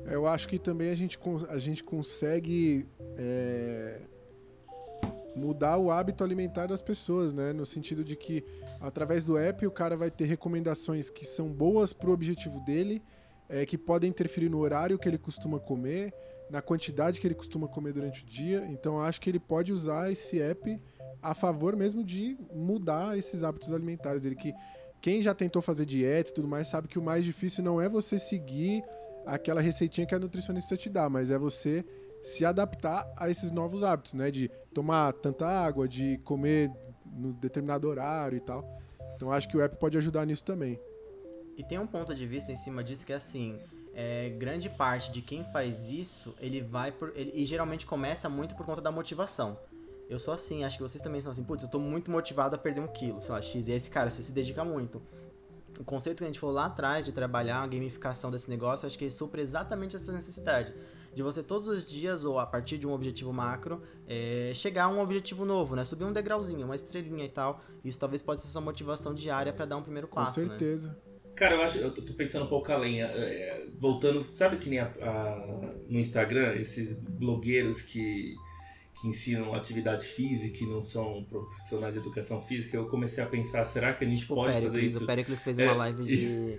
Eu acho que também a gente, a gente consegue é, mudar o hábito alimentar das pessoas, né? No sentido de que através do app o cara vai ter recomendações que são boas pro objetivo dele, é, que podem interferir no horário que ele costuma comer, na quantidade que ele costuma comer durante o dia. Então acho que ele pode usar esse app a favor mesmo de mudar esses hábitos alimentares. Ele que quem já tentou fazer dieta e tudo mais sabe que o mais difícil não é você seguir aquela receitinha que a nutricionista te dá, mas é você se adaptar a esses novos hábitos, né? De tomar tanta água, de comer no determinado horário e tal. Então acho que o app pode ajudar nisso também. E tem um ponto de vista em cima disso que é assim, é, grande parte de quem faz isso, ele vai por. Ele, e geralmente começa muito por conta da motivação. Eu sou assim, acho que vocês também são assim, putz, eu tô muito motivado a perder um quilo, sei lá, X. E esse cara, você se dedica muito. O conceito que a gente falou lá atrás de trabalhar a gamificação desse negócio, acho que ele supre exatamente essa necessidade. De você todos os dias, ou a partir de um objetivo macro, é, chegar a um objetivo novo, né? Subir um degrauzinho, uma estrelinha e tal. Isso talvez possa ser sua motivação diária para dar um primeiro passo. Com certeza. Né? Cara, eu acho, eu tô pensando um pouco além. É, voltando, sabe que nem a, a, no Instagram, esses blogueiros que, que ensinam atividade física e não são profissionais de educação física, eu comecei a pensar, será que a gente Tipo, pode Pericles, fazer isso? O Pericles fez É, uma live de,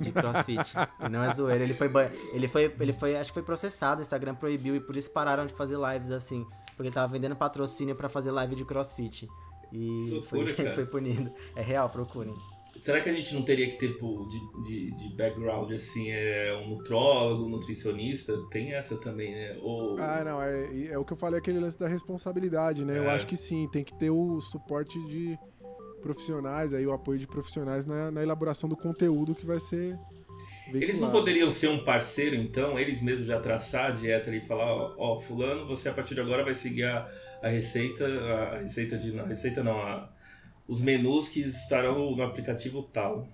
de crossfit. e não é zoeira. Ele foi, ele foi, ele foi, acho que foi processado, o Instagram proibiu e por isso pararam de fazer lives assim. Porque ele tava vendendo patrocínio pra fazer live de crossfit. E Loucura, foi, foi punido. É real, procurem. Será que a gente não teria que ter pô, de, de, de background assim, é um nutrólogo, um nutricionista? Tem essa também, né? Ou, Ah, não, é, é o que eu falei, aquele lance da responsabilidade, né? Eu É. acho que sim, tem que ter o suporte de profissionais, aí o apoio de profissionais na, na elaboração do conteúdo que vai ser veiculado. Eles não poderiam ser um parceiro, então? Eles mesmos já traçar a dieta e falar, ó, ó, fulano, você a partir de agora vai seguir a, a receita, a receita de. Não, a receita não, a- os menus que estarão no aplicativo tal.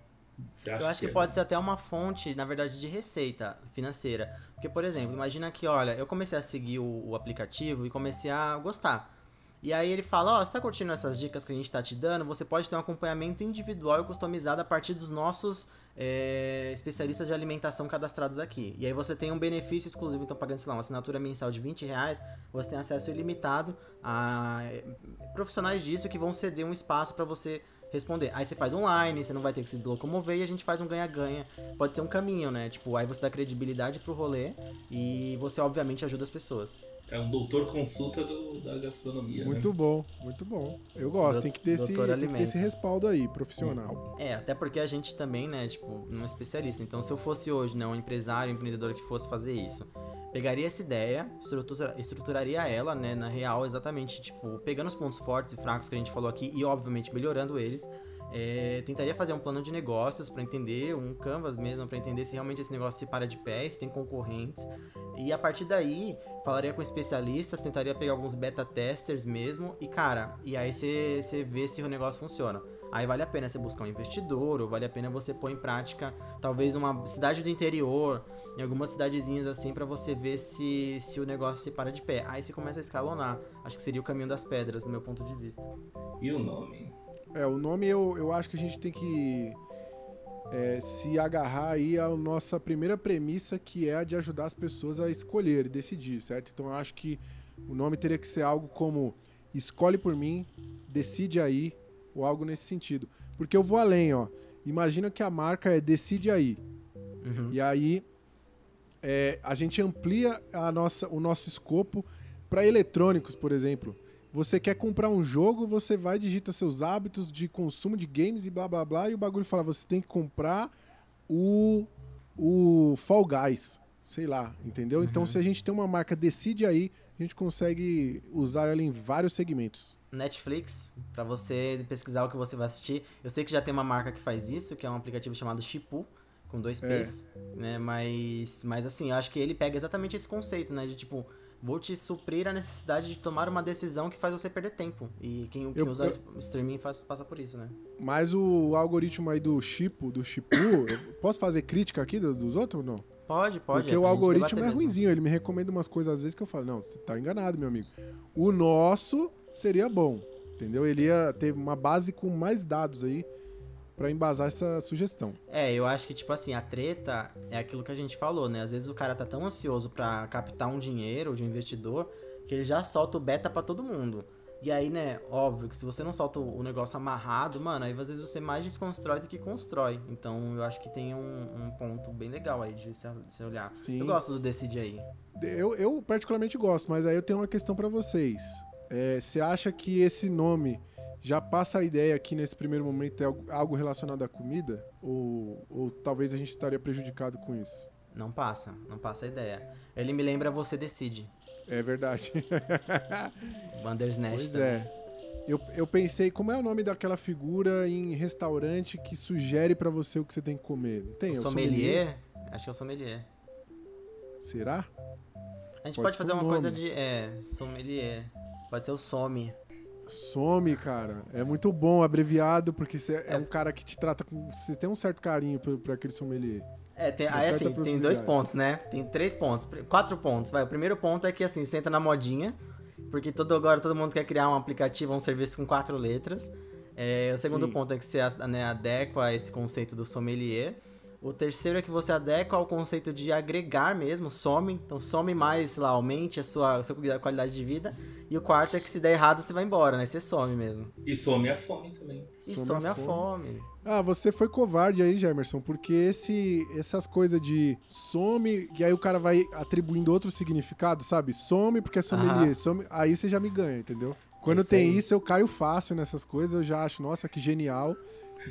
Você acha Eu acho que é? pode ser até uma fonte, na verdade, de receita financeira. Porque, por exemplo, imagina que, olha, eu comecei a seguir o, o aplicativo e comecei a gostar. E aí ele fala, ó, você tá curtindo essas dicas que a gente tá te dando? Você pode ter um acompanhamento individual e customizado a partir dos nossos é, especialistas de alimentação cadastrados aqui. E aí você tem um benefício exclusivo, então pagando, sei lá, uma assinatura mensal de 20 reais, você tem acesso ilimitado a é, profissionais disso que vão ceder um espaço para você responder. Aí você faz online, você não vai ter que se locomover e a gente faz um ganha-ganha. Pode ser um caminho, né? Tipo, aí você dá credibilidade pro rolê e você obviamente ajuda as pessoas. É um doutor consulta do- da gastronomia. né? Muito bom, muito bom. Eu gosto, Dou- tem que, ter esse, tem que ter esse respaldo aí, profissional. É, até porque a gente também, né, tipo, não é especialista. Então, se eu fosse hoje, né, um empresário, um empreendedor que fosse fazer isso, pegaria essa ideia, estrutura- estruturaria ela, né, na real, exatamente, tipo, pegando os pontos fortes e fracos que a gente falou aqui e, obviamente, melhorando eles. É, tentaria fazer um plano de negócios para entender, um canvas mesmo, para entender se realmente esse negócio se para de pé, se tem concorrentes. E a partir daí, falaria com especialistas, tentaria pegar alguns beta testers mesmo, e cara, e aí você vê se o negócio funciona. Aí vale a pena você buscar um investidor, ou vale a pena você pôr em prática, talvez uma cidade do interior, em algumas cidadezinhas assim, para você ver se, se o negócio se para de pé. Aí você começa a escalonar. Acho que seria o caminho das pedras, do meu ponto de vista. E o nome? É, o nome eu, eu acho que a gente tem que é, se agarrar aí à nossa primeira premissa, que é a de ajudar as pessoas a escolher e decidir, certo? Então eu acho que o nome teria que ser algo como escolhe por mim, decide aí, ou algo nesse sentido. Porque eu vou além, ó. Imagina que a marca é decide aí. Uhum. E aí é, a gente amplia a nossa, o nosso escopo para eletrônicos, por exemplo. Você quer comprar um jogo, você vai digita seus hábitos de consumo de games e blá blá blá e o bagulho fala você tem que comprar o o Fall Guys, sei lá, entendeu? Então, uhum. Então se a gente tem uma marca decide aí, a gente consegue usar ela em vários segmentos. Netflix, para você pesquisar o que você vai assistir. Eu sei que já tem uma marca que faz isso, que é um aplicativo chamado Chipu, com dois P's, é. né? Mas, mas assim, eu acho que ele pega exatamente esse conceito, né? De tipo, vou te suprir a necessidade de tomar uma decisão que faz você perder tempo. E quem, quem eu, usa eu, streaming faz, passa por isso, né? Mas o algoritmo aí do Chipu, do Chipu, posso fazer crítica aqui dos outros ou não? Pode, pode. Porque é, o algoritmo é ruimzinho, ele me recomenda umas coisas às vezes que eu falo, não, você tá enganado, meu amigo. O nosso seria bom, entendeu? Ele ia ter uma base com mais dados aí para embasar essa sugestão. É, eu acho que, tipo assim, a treta é aquilo que a gente falou, né? Às vezes o cara tá tão ansioso para captar um dinheiro de um investidor que ele já solta o beta para todo mundo. E aí, né, óbvio que se você não solta o negócio amarrado, mano, aí às vezes você mais desconstrói do que constrói. Então eu acho que tem um, um ponto bem legal aí de se, olhar. Sim. Eu gosto do Decide aí. Eu, eu particularmente gosto, mas aí eu tenho uma questão para vocês. É, você acha que esse nome já passa a ideia aqui nesse primeiro momento é algo relacionado à comida? Ou, ou talvez a gente estaria prejudicado com isso? Não passa, não passa a ideia. Ele me lembra Você Decide. É verdade. Bandersnatch Pois é. Eu, eu pensei, como é o nome daquela figura em restaurante que sugere para você o que você tem que comer? tem? O é sommelier? sommelier? Acho que é o sommelier. Será? A gente pode, pode fazer uma nome. coisa de. É, sommelier. Pode ser o Some. Some, cara. É muito bom, abreviado, porque você é, um cara que te trata com. Você tem um certo carinho por aquele sommelier. É, tem, aí assim, tem dois pontos, né? Tem três pontos, quatro pontos. Vai, o primeiro ponto é que assim, você entra na modinha, porque todo, agora todo mundo quer criar um aplicativo, um serviço com quatro letras. É, o segundo Sim. ponto é que você né, adequa esse conceito do sommelier. O terceiro é que você adequa ao conceito de agregar mesmo, some. Então some mais, sei lá, aumente a sua, a sua qualidade de vida. E o quarto é que se der errado, você vai embora, né? Você some mesmo. E some a fome também. E some, some a, fome. fome. Ah, você foi covarde aí, Gemerson, porque esse, essas coisas de some, e aí o cara vai atribuindo outro significado, sabe? Some porque é sommelier, some, aí você já me ganha, entendeu? Quando tem aí. isso, eu caio fácil nessas coisas, eu já acho, nossa, que genial.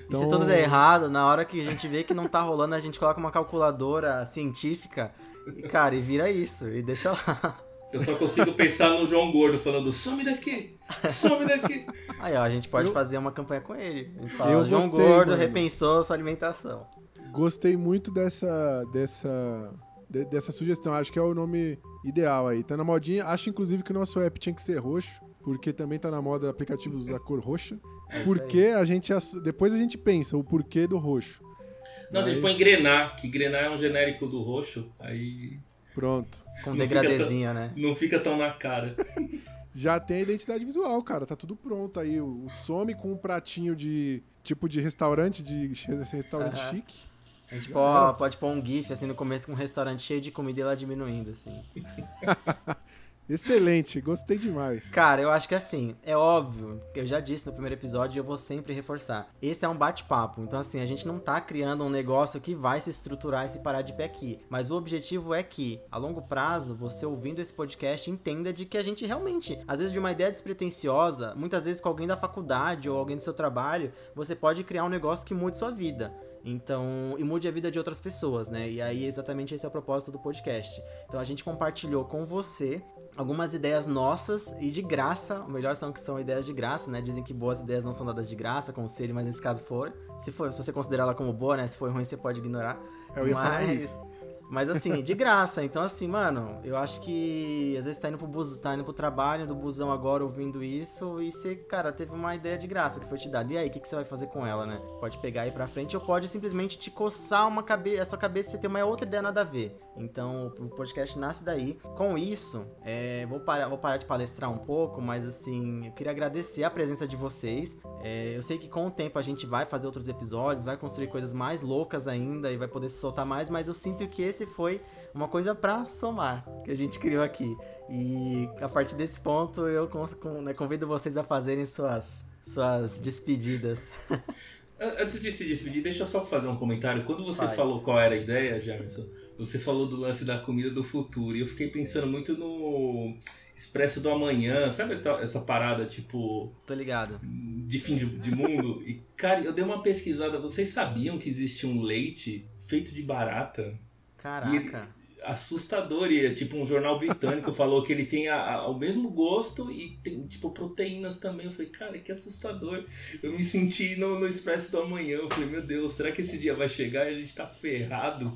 Então... E se tudo der errado, na hora que a gente vê que não tá rolando, a gente coloca uma calculadora científica e, cara, e vira isso, e deixa lá. Eu só consigo pensar no João Gordo falando, some daqui, some daqui. Aí, ó, a gente pode eu... fazer uma campanha com ele. A gente fala, eu João gostei, Gordo mano. repensou sua alimentação. Gostei muito dessa, dessa, de, dessa sugestão. Acho que é o nome ideal aí. Tá na modinha. Acho, inclusive, que o nosso app tinha que ser roxo porque também tá na moda aplicativos da cor roxa. É porque a gente depois a gente pensa o porquê do roxo. Não, Mas... a gente põe grenar, que grenar é um genérico do roxo, aí Pronto. Com degradezinha, né? Não fica tão na cara. Já tem a identidade visual, cara. Tá tudo pronto aí. O some com um pratinho de tipo de restaurante, de restaurante uhum. chique. A gente pode, pode pôr um GIF assim no começo com um restaurante cheio de comida e ela diminuindo, assim. Excelente, gostei demais. Cara, eu acho que assim, é óbvio, eu já disse no primeiro episódio e eu vou sempre reforçar. Esse é um bate-papo, então assim, a gente não tá criando um negócio que vai se estruturar e se parar de pé aqui. Mas o objetivo é que, a longo prazo, você ouvindo esse podcast, entenda de que a gente realmente, às vezes de uma ideia despretensiosa, muitas vezes com alguém da faculdade ou alguém do seu trabalho, você pode criar um negócio que mude sua vida. Então, e mude a vida de outras pessoas, né? E aí, exatamente esse é o propósito do podcast. Então, a gente compartilhou com você algumas ideias nossas e de graça. O melhor são que são ideias de graça, né? Dizem que boas ideias não são dadas de graça, conselho, mas nesse caso for. Se for, se você considerar ela como boa, né? Se for ruim, você pode ignorar. Eu ia mas... falar isso. Mas assim, de graça. Então, assim, mano, eu acho que às vezes tá indo pro bus, tá indo pro trabalho do busão agora ouvindo isso e você, cara, teve uma ideia de graça que foi te dada. E aí, o que, que você vai fazer com ela, né? Pode pegar aí pra frente ou pode simplesmente te coçar uma cabeça, a sua cabeça e você ter uma outra ideia nada a ver. Então, o podcast nasce daí. Com isso, é, vou, parar, vou parar de palestrar um pouco, mas assim, eu queria agradecer a presença de vocês. É, eu sei que com o tempo a gente vai fazer outros episódios, vai construir coisas mais loucas ainda e vai poder se soltar mais, mas eu sinto que esse foi uma coisa para somar que a gente criou aqui. E a partir desse ponto eu né, convido vocês a fazerem suas, suas despedidas. Antes de se despedir, deixa eu só fazer um comentário. Quando você Faz. falou qual era a ideia, Jamerson, você falou do lance da comida do futuro. E eu fiquei pensando muito no Expresso do Amanhã, sabe essa, essa parada tipo. Tô ligado. De fim de, de mundo? e, cara, eu dei uma pesquisada. Vocês sabiam que existe um leite feito de barata? Caraca assustador. E tipo, um jornal britânico falou que ele tem a, a, o mesmo gosto e tem, tipo, proteínas também. Eu falei, cara, que assustador. Eu me senti no, no Expresso do Amanhã. Eu falei, meu Deus, será que esse dia vai chegar e a gente tá ferrado?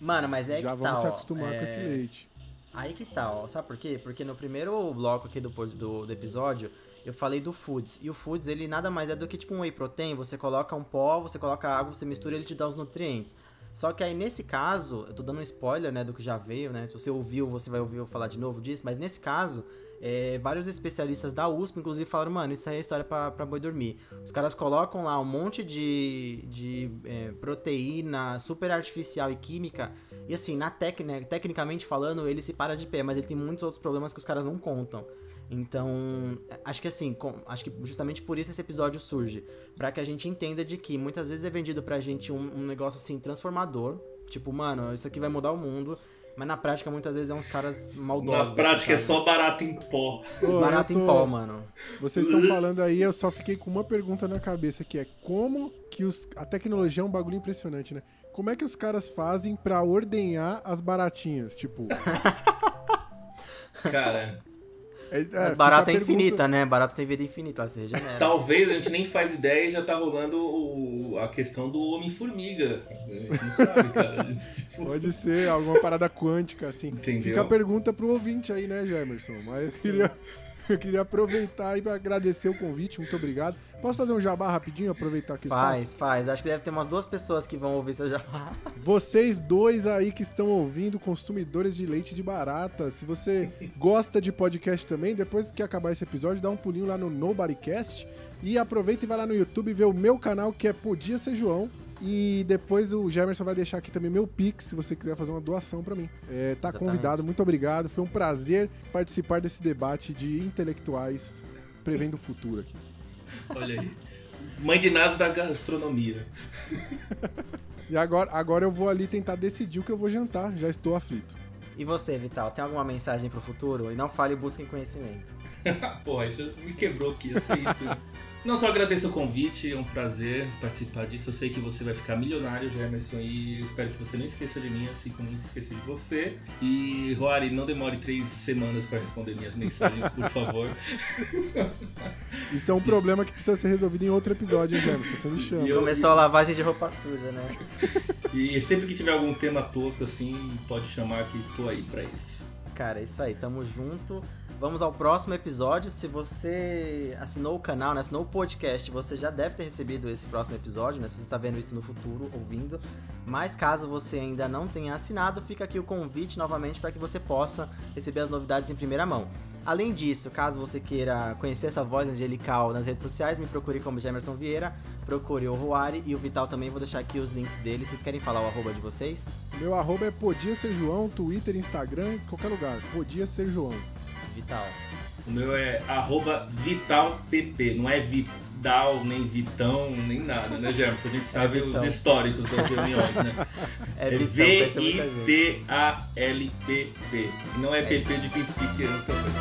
Mano, mas é Já que vamos tá, se acostumar é... com esse leite. Aí que tal, tá, sabe por quê? Porque no primeiro bloco aqui do, do, do episódio, eu falei do Foods. E o Foods, ele nada mais é do que tipo um whey protein. Você coloca um pó, você coloca água, você mistura e ele te dá os nutrientes. Só que aí nesse caso, eu tô dando um spoiler, né, do que já veio, né? Se você ouviu, você vai ouvir eu falar de novo disso, mas nesse caso, é, vários especialistas da USP, inclusive, falaram, mano, isso aí é história pra, pra boi dormir. Os caras colocam lá um monte de, de é, proteína super artificial e química, e assim, na técnica, tecnicamente falando, ele se para de pé, mas ele tem muitos outros problemas que os caras não contam. Então, acho que assim, com, acho que justamente por isso esse episódio surge. para que a gente entenda de que muitas vezes é vendido pra gente um, um, negócio assim transformador. Tipo, mano, isso aqui vai mudar o mundo. Mas na prática, muitas vezes é uns caras maldosos. Na prática é só barato em pó. barato tô... em pó, mano. Vocês estão falando aí, eu só fiquei com uma pergunta na cabeça, que é como que os... a tecnologia é um bagulho impressionante, né? Como é que os caras fazem para ordenhar as baratinhas? Tipo. Cara, Mas barata é infinita, né? Barata tem vida infinita, ela se regenera. Talvez a gente nem faz ideia e já tá rolando o, a questão do Homem-Formiga. A gente não sabe, cara. Pode ser alguma parada quântica, assim. Entendeu? Fica a pergunta pro ouvinte aí, né, Gemerson? Mas queria, eu queria aproveitar e agradecer o convite, muito obrigado. Posso fazer um jabá rapidinho, aproveitar aqui o Faz, espaço? faz. Acho que deve ter umas duas pessoas que vão ouvir seu jabá. Vocês dois aí que estão ouvindo, consumidores de leite de barata, se você gosta de podcast também, depois que acabar esse episódio, dá um pulinho lá no Nobodycast e aproveita e vai lá no YouTube ver o meu canal que é Podia Ser João. E depois o Gemerson vai deixar aqui também meu Pix, se você quiser fazer uma doação para mim. É, tá Exatamente. convidado, muito obrigado. Foi um prazer participar desse debate de intelectuais prevendo o futuro aqui. Olha aí. Mãe de Naso da gastronomia. e agora, agora eu vou ali tentar decidir o que eu vou jantar. Já estou aflito. E você, Vital, tem alguma mensagem pro futuro? E não fale busquem conhecimento. Porra, já me quebrou aqui, ia ser isso. Não só agradeço o convite, é um prazer participar disso. Eu sei que você vai ficar milionário, Jamerson, e espero que você não esqueça de mim, assim como eu não esqueci de você. E, Roari, não demore três semanas para responder minhas mensagens, por favor. Isso é um problema que precisa ser resolvido em outro episódio, hein, Jamerson? Você me chama. Eu, Começou a lavagem de roupa suja, né? e sempre que tiver algum tema tosco assim, pode chamar que tô aí para isso. Cara, é isso aí, tamo junto. Vamos ao próximo episódio. Se você assinou o canal, né, assinou o podcast, você já deve ter recebido esse próximo episódio, né? Se você está vendo isso no futuro, ouvindo. Mas caso você ainda não tenha assinado, fica aqui o convite novamente para que você possa receber as novidades em primeira mão. Além disso, caso você queira conhecer essa voz angelical nas redes sociais, me procure como Gemerson Vieira, procure o Ruari e o Vital também, vou deixar aqui os links dele. Vocês querem falar o arroba de vocês? Meu arroba é Podia Ser João, Twitter, Instagram, qualquer lugar. Podia Ser João. Vital. O meu é VitalPP, não é Vidal, nem Vitão, nem nada, né, Gerson? A gente é sabe é os históricos das reuniões, né? É, é V-I-T-A-L-P-P. Não é, é PP de pinto pequeno também.